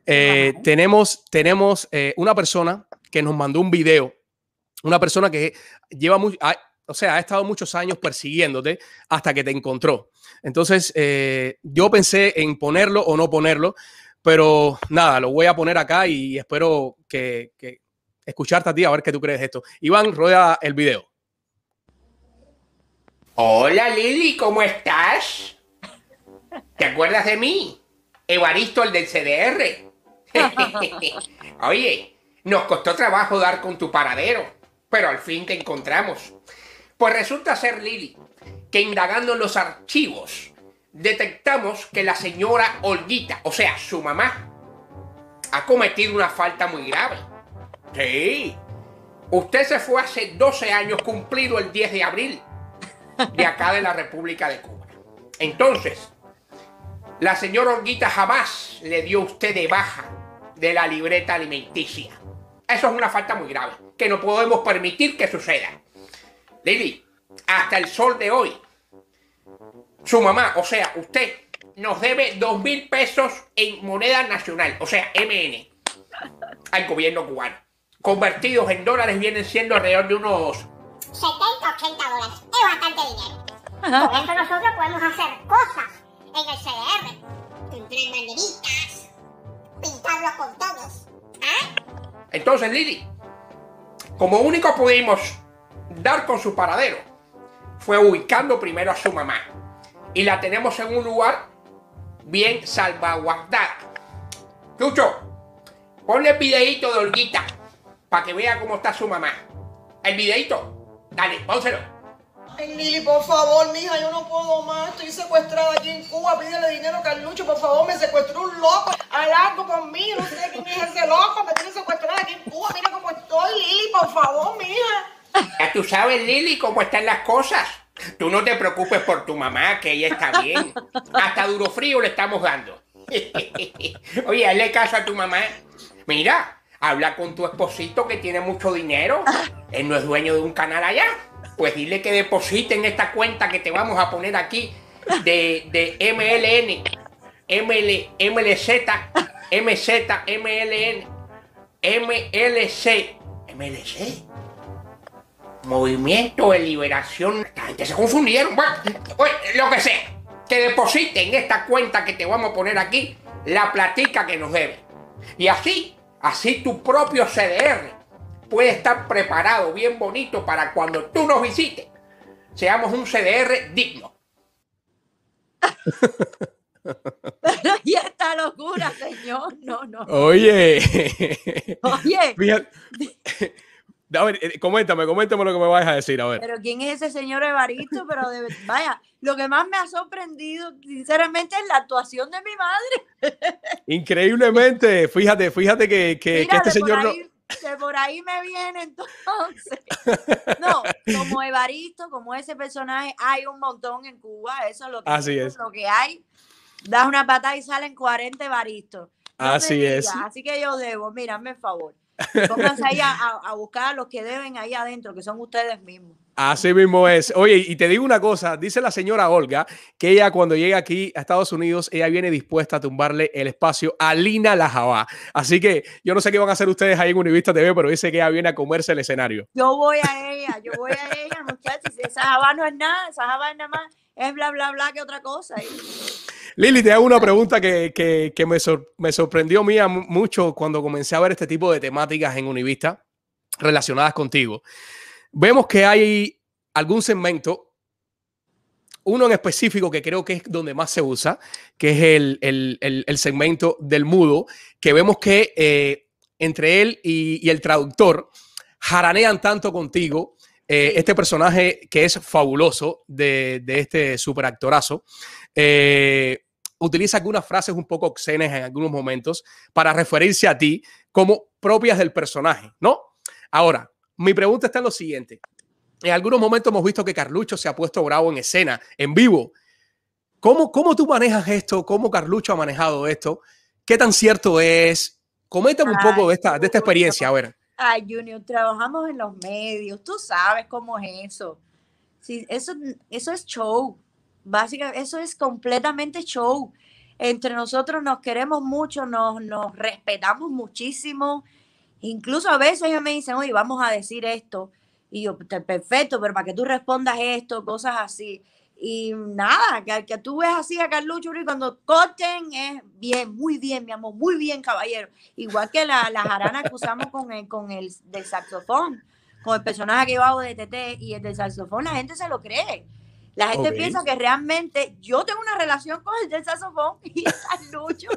eh, tenemos, tenemos eh, una persona que nos mandó un video, una persona que lleva muy, o sea, ha estado muchos años persiguiéndote hasta que te encontró. Entonces, eh, yo pensé en ponerlo o no ponerlo, pero nada, lo voy a poner acá y espero que, escucharte a ti a ver qué tú crees de esto. Iván, rueda el video. Hola Lili, ¿cómo estás? ¿Te acuerdas de mí? Evaristo, el del CDR. [laughs] Oye, nos costó trabajo dar con tu paradero, pero al fin te encontramos. Pues resulta ser Lili, que indagando en los archivos detectamos que la señora Olguita, o sea, su mamá, ha cometido una falta muy grave. Sí. Usted se fue hace 12 años cumplido el 10 de abril de acá de la República de Cuba. Entonces, la señora Olguita jamás le dio a usted de baja de la libreta alimenticia. Eso es una falta muy grave, que no podemos permitir que suceda. Lili, hasta el sol de hoy, su mamá, o sea, usted, nos debe dos mil pesos en moneda nacional, o sea, MN, al gobierno cubano. Convertidos en dólares vienen siendo alrededor de unos 70, 80 dólares. Es bastante dinero. Por eso nosotros podemos hacer cosas en el CDR. Comprar banderitas, ¿Ah? Entonces, Lili, como único pudimos dar con su paradero, fue ubicando primero a su mamá y la tenemos en un lugar bien salvaguardada. Chucho, ponle el videito de Olguita para que vea cómo está su mamá. El videito, dale, pónselo. Ay, Lili, por favor, mija, yo no puedo más. Estoy secuestrada aquí en Cuba. Pídele dinero a Carlucho, por favor. Me secuestró un loco. Al algo mí. No sé quién es ese loco. Me tiene secuestrada aquí en Cuba. Mira cómo estoy, Lili, por favor, mija. Ya tú sabes, Lili, cómo están las cosas. Tú no te preocupes por tu mamá, que ella está bien. Hasta duro frío le estamos dando. [laughs] Oye, hazle caso a tu mamá. Mira, habla con tu esposito que tiene mucho dinero. Él no es dueño de un canal allá. Pues dile que deposite en esta cuenta que te vamos a poner aquí de, de MLN, ML, MLZ, MZ, MLN, MLC, MLC. Movimiento de Liberación. La gente se confundieron. Bueno, lo que sea. Que deposite en esta cuenta que te vamos a poner aquí la platica que nos debe. Y así, así tu propio CDR puede estar preparado, bien bonito, para cuando tú nos visites, seamos un CDR digno. Pero y esta locura, señor. No, no. Oye. Oye. A ver, eh, coméntame, coméntame lo que me vayas a decir, a ver. Pero ¿quién es ese señor Evaristo? Pero de, vaya, lo que más me ha sorprendido, sinceramente, es la actuación de mi madre. Increíblemente, fíjate, fíjate que, que, este señor... Por ahí, no... por ahí me viene entonces. No, como Evaristo, como ese personaje, hay un montón en Cuba, eso es lo que, Así es. lo que hay. Das una patada y salen 40 Evaristo. Así es. Así que yo debo, mírame el favor. Pónganse ahí a, [laughs] a, buscar a los que deben ahí adentro, que son ustedes mismos. Así mismo es. Oye, y te digo una cosa, dice la señora Olga que ella cuando llega aquí a Estados Unidos, ella viene dispuesta a tumbarle el espacio a Lina Lajabá. Así que yo no sé qué van a hacer ustedes ahí en Univista TV, pero dice que ella viene a comerse el escenario. Yo voy a ella, yo voy a ella, muchachos. Esa jabá no es nada, esa jabá es nada más, es bla, bla, bla que otra cosa. Lili, te hago una pregunta que, que, que me, sor, me, sorprendió mía mucho cuando comencé a ver este tipo de temáticas en Univista relacionadas contigo. Vemos que hay algún segmento, uno en específico que creo que es donde más se usa, que es el, el, el, segmento del mudo, que vemos que eh, entre él y, y, el traductor jaranean tanto contigo. Eh, este personaje que es fabuloso de, de este superactorazo. Eh, utiliza algunas frases un poco obscenas en algunos momentos para referirse a ti como propias del personaje, ¿no? Ahora, mi pregunta está en lo siguiente. En algunos momentos hemos visto que Carlucho se ha puesto bravo en escena, en vivo. ¿Cómo, cómo tú manejas esto? ¿Cómo Carlucho ha manejado esto? ¿Qué tan cierto es? Coméntame un poco de esta, de esta experiencia, a ver. Ay, Junior, trabajamos en los medios, tú sabes cómo es eso. Sí, eso, eso es show. Básicamente, eso es completamente show. Entre nosotros nos queremos mucho, nos, nos respetamos muchísimo. Incluso a veces ellos me dicen, oye, vamos a decir esto. Y yo, perfecto, pero para que tú respondas esto, cosas así. Y nada, que, que tú ves así a Carlucho y cuando corten es bien, muy bien, mi amor, muy bien, caballero. Igual que la, la jarana que usamos con el, con el del saxofón, con el personaje que yo hago de TT y el del saxofón, la gente se lo cree. La gente okay. piensa que realmente yo tengo una relación con el del saxofón y [laughs] Carlucho.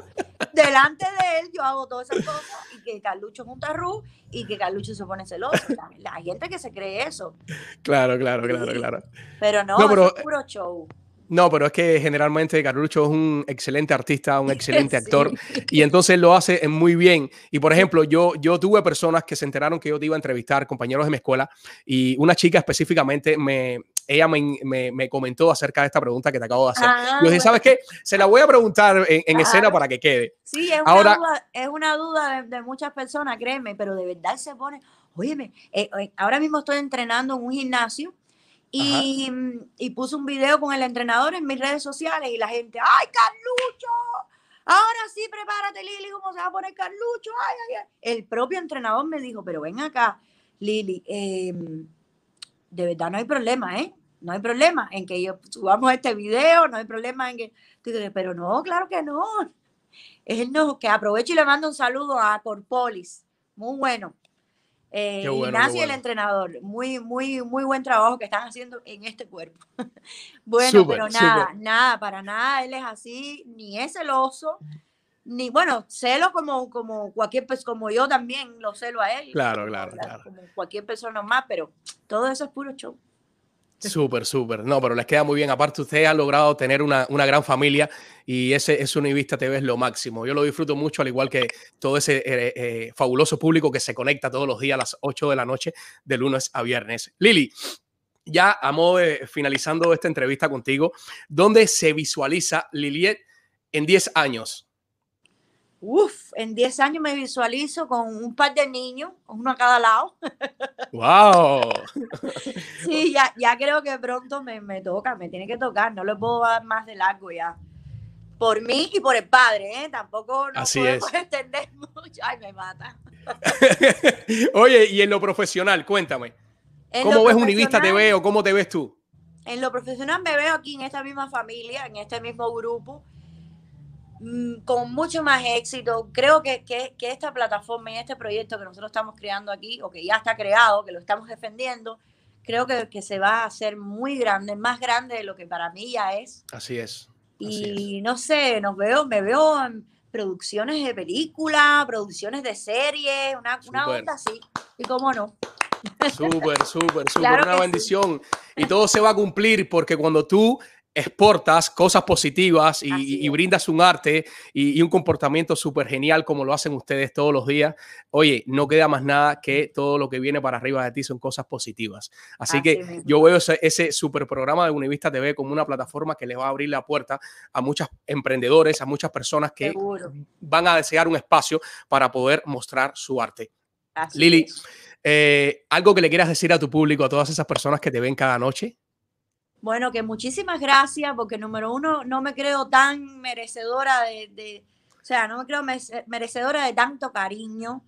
delante de él yo hago todas esas cosas y que Carlucho es un tarrú y que Carlucho se pone celoso. La, la gente que se cree eso. Claro, claro, claro, claro. Pero no, no pero, es puro show. No, pero es que generalmente Carlucho es un excelente artista, un [laughs] excelente actor, sí. y entonces lo hace muy bien. Y por ejemplo, yo, yo tuve personas que se enteraron que yo te iba a entrevistar, compañeros de mi escuela, y una chica específicamente me, ella me, me, me, comentó acerca de esta pregunta que te acabo de hacer. Ah, yo dije, ¿sabes qué? Se la voy a preguntar en, en escena para que quede. Sí, es Ahora, una duda, es una duda de, de, muchas personas, créeme, pero de verdad se pone, óyeme, eh, eh, ahora mismo estoy entrenando en un gimnasio y, y, puse un video con el entrenador en mis redes sociales y la gente, ¡ay, Carlucho! Ahora sí, prepárate, Lili, ¿cómo se va a poner Carlucho? Ay, ay, ay. El propio entrenador me dijo, pero ven acá, Lili, eh, de verdad no hay problema, ¿eh? No hay problema en que yo subamos este video, no hay problema en que... Pero no, claro que no. Él no, que aprovecho y le mando un saludo a Corpolis. Muy bueno. Eh, bueno, Ignacio, bueno. el entrenador, muy, muy, muy buen trabajo que están haciendo en este cuerpo. [laughs] bueno, super, pero nada, super. nada, para nada, él es así, ni es celoso, ni bueno, celo como, como cualquier pues como yo también lo celo a él. Claro, claro, claro. Como cualquier persona más, pero todo eso es puro show. Súper, súper. No, pero les queda muy bien. Aparte, ustedes han logrado tener una, una gran familia y ese, ese Univista TV es lo máximo. Yo lo disfruto mucho, al igual que todo ese eh, eh, fabuloso público que se conecta todos los días a las 8 de la noche, de lunes a viernes. Lili, ya a modo de finalizando esta entrevista contigo, ¿dónde se visualiza Liliet en 10 años? Uf, en 10 años me visualizo con un par de niños, uno a cada lado. ¡Wow! sí, ya, ya creo que pronto me, me toca, me tiene que tocar, no le puedo dar más de largo ya. Por mí y por el padre, ¿eh? Tampoco no Así podemos es. [laughs] entender mucho. Ay, me mata. [laughs] Oye, y en lo profesional, cuéntame. En ¿Cómo lo ves Univista TV o cómo te ves tú? En lo profesional me veo aquí en esta misma familia, en este mismo grupo, con mucho más éxito. Creo que, que, que esta plataforma y este proyecto que nosotros estamos creando aquí, o que ya está creado, que lo estamos defendiendo, creo que, que se va a hacer muy grande, más grande de lo que para mí ya es. Así es. Así Y no sé, nos veo, me veo en producciones de película, producciones de series, una, una onda así. Y cómo no. Súper, súper, súper, una bendición. Y todo se va a cumplir porque cuando tú exportas cosas positivas y, brindas un arte y, un comportamiento súper genial como lo hacen ustedes todos los días, oye, no queda más nada que todo lo que viene para arriba de ti son cosas positivas. Así, que yo veo ese, ese super programa de Univista TV como una plataforma que le va a abrir la puerta a muchos emprendedores, a muchas personas que van a desear un espacio para poder mostrar su arte. Lili, eh, ¿algo que le quieras decir a tu público, a todas esas personas que te ven cada noche? Bueno, que muchísimas gracias, porque número uno, no me creo tan merecedora de, o sea, no me creo merecedora de tanto cariño.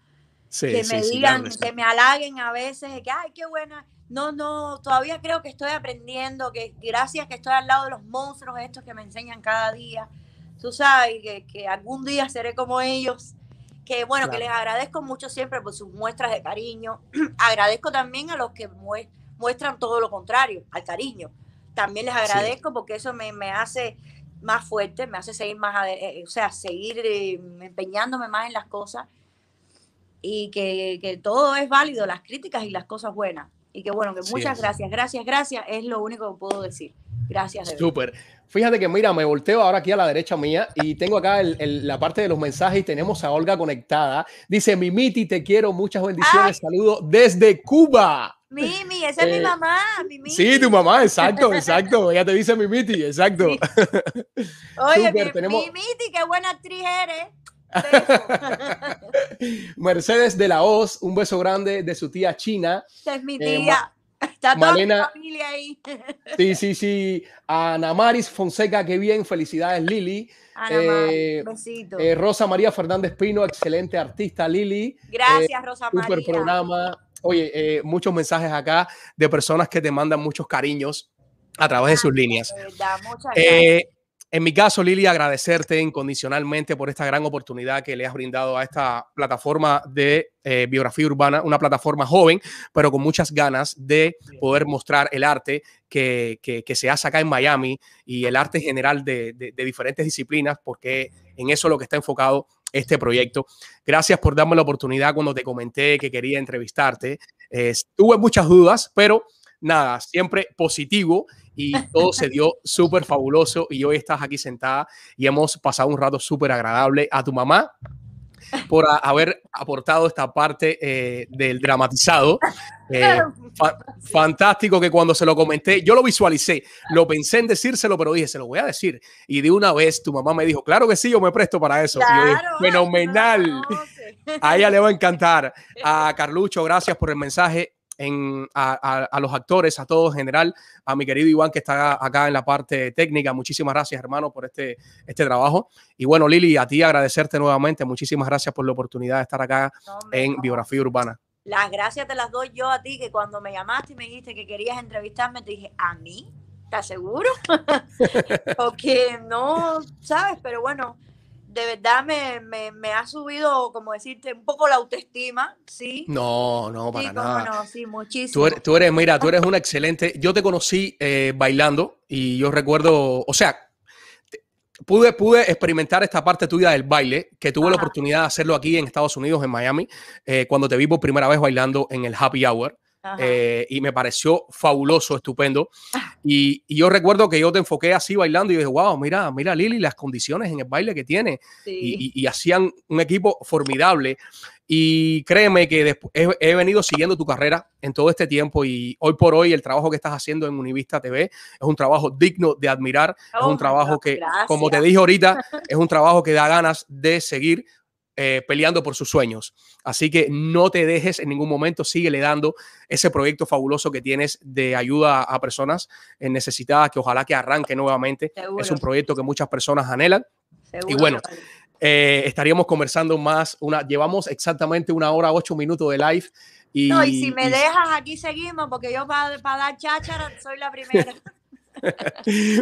que me digan, que me halaguen a veces, que, ay, qué buena. No, no, todavía creo que estoy aprendiendo, que gracias que estoy al lado de los monstruos estos que me enseñan cada día. Tú sabes que, que algún día seré como ellos. Que bueno, que les agradezco mucho siempre por sus muestras de cariño. [clears throat] agradezco también a los que muestran todo lo contrario, al cariño también les agradezco porque eso me, hace más fuerte, me hace seguir más, eh, o sea, seguir eh, empeñándome más en las cosas y que, todo es válido, las críticas y las cosas buenas. Y que bueno, que muchas gracias, gracias, gracias, es lo único que puedo decir. Gracias. Súper. Fíjate que mira, me volteo ahora aquí a la derecha mía y tengo acá la parte de los mensajes y tenemos a Olga conectada. Dice, Mimiti, te quiero, muchas bendiciones, saludos desde Cuba. Mimi, esa es mi eh, mamá. Mimi. Sí, tu mamá, exacto, [laughs] exacto. Ella te dice Mimiti, exacto. [laughs] Oye, Mimiti, qué buena actriz eres. [laughs] Mercedes de la Hoz, un beso grande de su tía China. es mi eh, tía. Está toda mi familia ahí. Sí, sí, sí. Ana Maris Fonseca, qué bien. Felicidades, Lili. Ana eh, besito. Rosa María Fernández Pino, excelente artista, Lili. Gracias, Rosa María. Super programa. Oye, eh, muchos mensajes acá de personas que te mandan muchos cariños a través de sus líneas. Eh, en mi caso, Lili, agradecerte incondicionalmente por esta gran oportunidad que le has brindado a esta plataforma de eh, biografía urbana, una plataforma joven, pero con muchas ganas de poder mostrar el arte que, se hace acá en Miami y el arte general de, de diferentes disciplinas, porque en eso es lo que está enfocado este proyecto. Gracias por darme la oportunidad cuando te comenté que quería entrevistarte. tuve muchas dudas, pero nada, siempre positivo y todo se dio [laughs] súper fabuloso y hoy estás aquí sentada y hemos pasado un rato súper agradable a tu mamá por haber aportado esta parte eh, del dramatizado. [laughs] Eh, fantástico que cuando se lo comenté, yo lo visualicé, lo pensé en decírselo, pero dije, se lo voy a decir. Y de una vez tu mamá me dijo, claro que sí, yo me presto para eso. fenomenal. A ella le va a encantar. [laughs] A Carlucho, gracias por el mensaje a, los actores, a todos en general, a mi querido Iván que está acá en la parte técnica. Muchísimas gracias, hermano, por este, este trabajo. Y bueno, Lili, a ti agradecerte nuevamente. Muchísimas gracias por la oportunidad de estar acá en Biografía Urbana. Las gracias te las doy yo a ti, que cuando me llamaste y me dijiste que querías entrevistarme, te dije, ¿a mí? ¿Estás seguro? [laughs] Porque no, ¿sabes? Pero bueno, de verdad me, me, ha subido, como decirte, un poco la autoestima, ¿sí? No, no, para nada. No, sí, muchísimo. Tú eres, mira, tú eres una excelente. Yo te conocí eh, bailando y yo recuerdo, o sea, pude, pude experimentar esta parte tuya del baile, que tuve la oportunidad de hacerlo aquí en Estados Unidos, en Miami, eh, cuando te vi por primera vez bailando en el Happy Hour. Eh, y me pareció fabuloso, estupendo. Ah. Y, yo recuerdo que yo te enfoqué así bailando y dije, wow, mira, mira Lili, las condiciones en el baile que tiene. Y, hacían un equipo formidable. Y créeme que he, venido siguiendo tu carrera en todo este tiempo y hoy por hoy el trabajo que estás haciendo en Univista TV es un trabajo digno de admirar, es un oh, trabajo que, como te dije ahorita, [laughs] es un trabajo que da ganas de seguir eh, peleando por sus sueños. Así que no te dejes en ningún momento, síguele dando ese proyecto fabuloso que tienes de ayuda a personas necesitadas, que ojalá que arranque nuevamente. Es un proyecto que muchas personas anhelan. y bueno, eh, estaríamos conversando más. Una, llevamos exactamente una hora, ocho minutos de live. Y, no, y si me dejas aquí seguimos, porque yo para, para dar cháchara soy la primera. [laughs]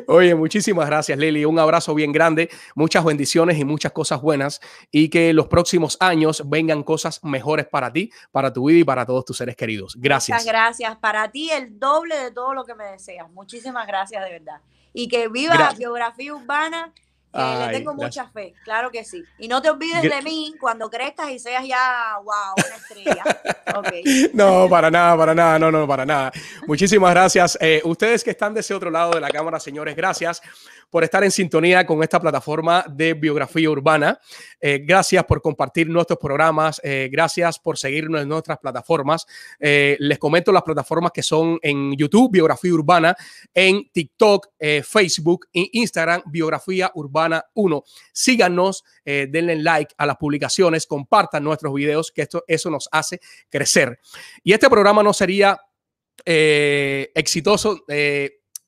Oye, muchísimas gracias, Lili. Un abrazo bien grande, muchas bendiciones y muchas cosas buenas. Y que los próximos años vengan cosas mejores para ti, para tu vida y para todos tus seres queridos. Gracias. Muchas gracias. Para ti, el doble de todo lo que me deseas. Muchísimas gracias, de verdad. Y que viva la geografía urbana le tengo mucha fe, claro que sí. Y no te olvides de mí cuando crezcas y seas ya, wow, una estrella. [laughs] No, para nada, para nada, no, no, para nada. Muchísimas gracias. Eh, ustedes que están de ese otro lado de la cámara, señores, gracias por estar en sintonía con esta plataforma de biografía urbana. Eh, gracias por compartir nuestros programas. Eh, gracias por seguirnos en nuestras plataformas. Eh, les comento las plataformas que son en YouTube, Biografía Urbana, en TikTok, Facebook e Instagram, Biografía Urbana 1. Síganos, denle like a las publicaciones, compartan nuestros videos, que esto, eso nos hace crecer. Y este programa no sería exitoso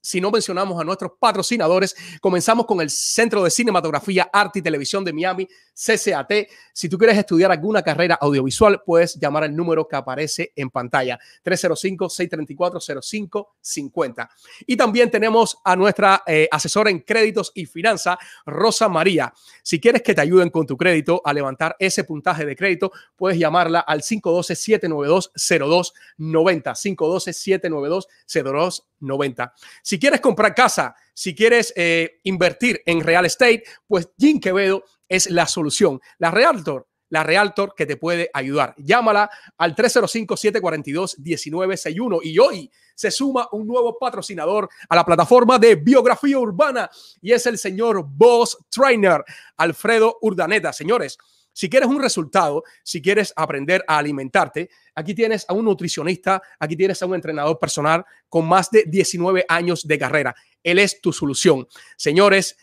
si no mencionamos a nuestros patrocinadores, comenzamos con el Centro de Cinematografía, Arte y Televisión de Miami, CCAT. Si tú quieres estudiar alguna carrera audiovisual, puedes llamar al número que aparece en pantalla, 305-634-0550. Y también tenemos a nuestra eh, asesora en créditos y finanzas, Rosa María. Si quieres que te ayuden con tu crédito a levantar ese puntaje de crédito, puedes llamarla al 512-792-0290. 512-792-0290. 90. Si quieres comprar casa, si quieres eh, invertir en real estate, pues Jim Quevedo es la solución. La Realtor la Realtor que te puede ayudar. Llámala al 305-742-1961 y hoy se suma un nuevo patrocinador a la plataforma de biografía urbana y es el señor Boss Trainer, Alfredo Urdaneta. Señores, si quieres un resultado, si quieres aprender a alimentarte, aquí tienes a un nutricionista, aquí tienes a un entrenador personal con más de 19 años de carrera. Él es tu solución. Señores,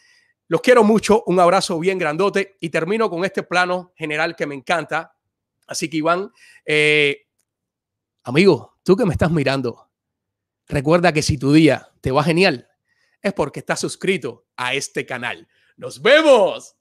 los quiero mucho, un abrazo bien grandote y termino con este plano general que me encanta. Así que Iván, eh, amigo, tú que me estás mirando, recuerda que si tu día te va genial, es porque estás suscrito a este canal. Nos vemos.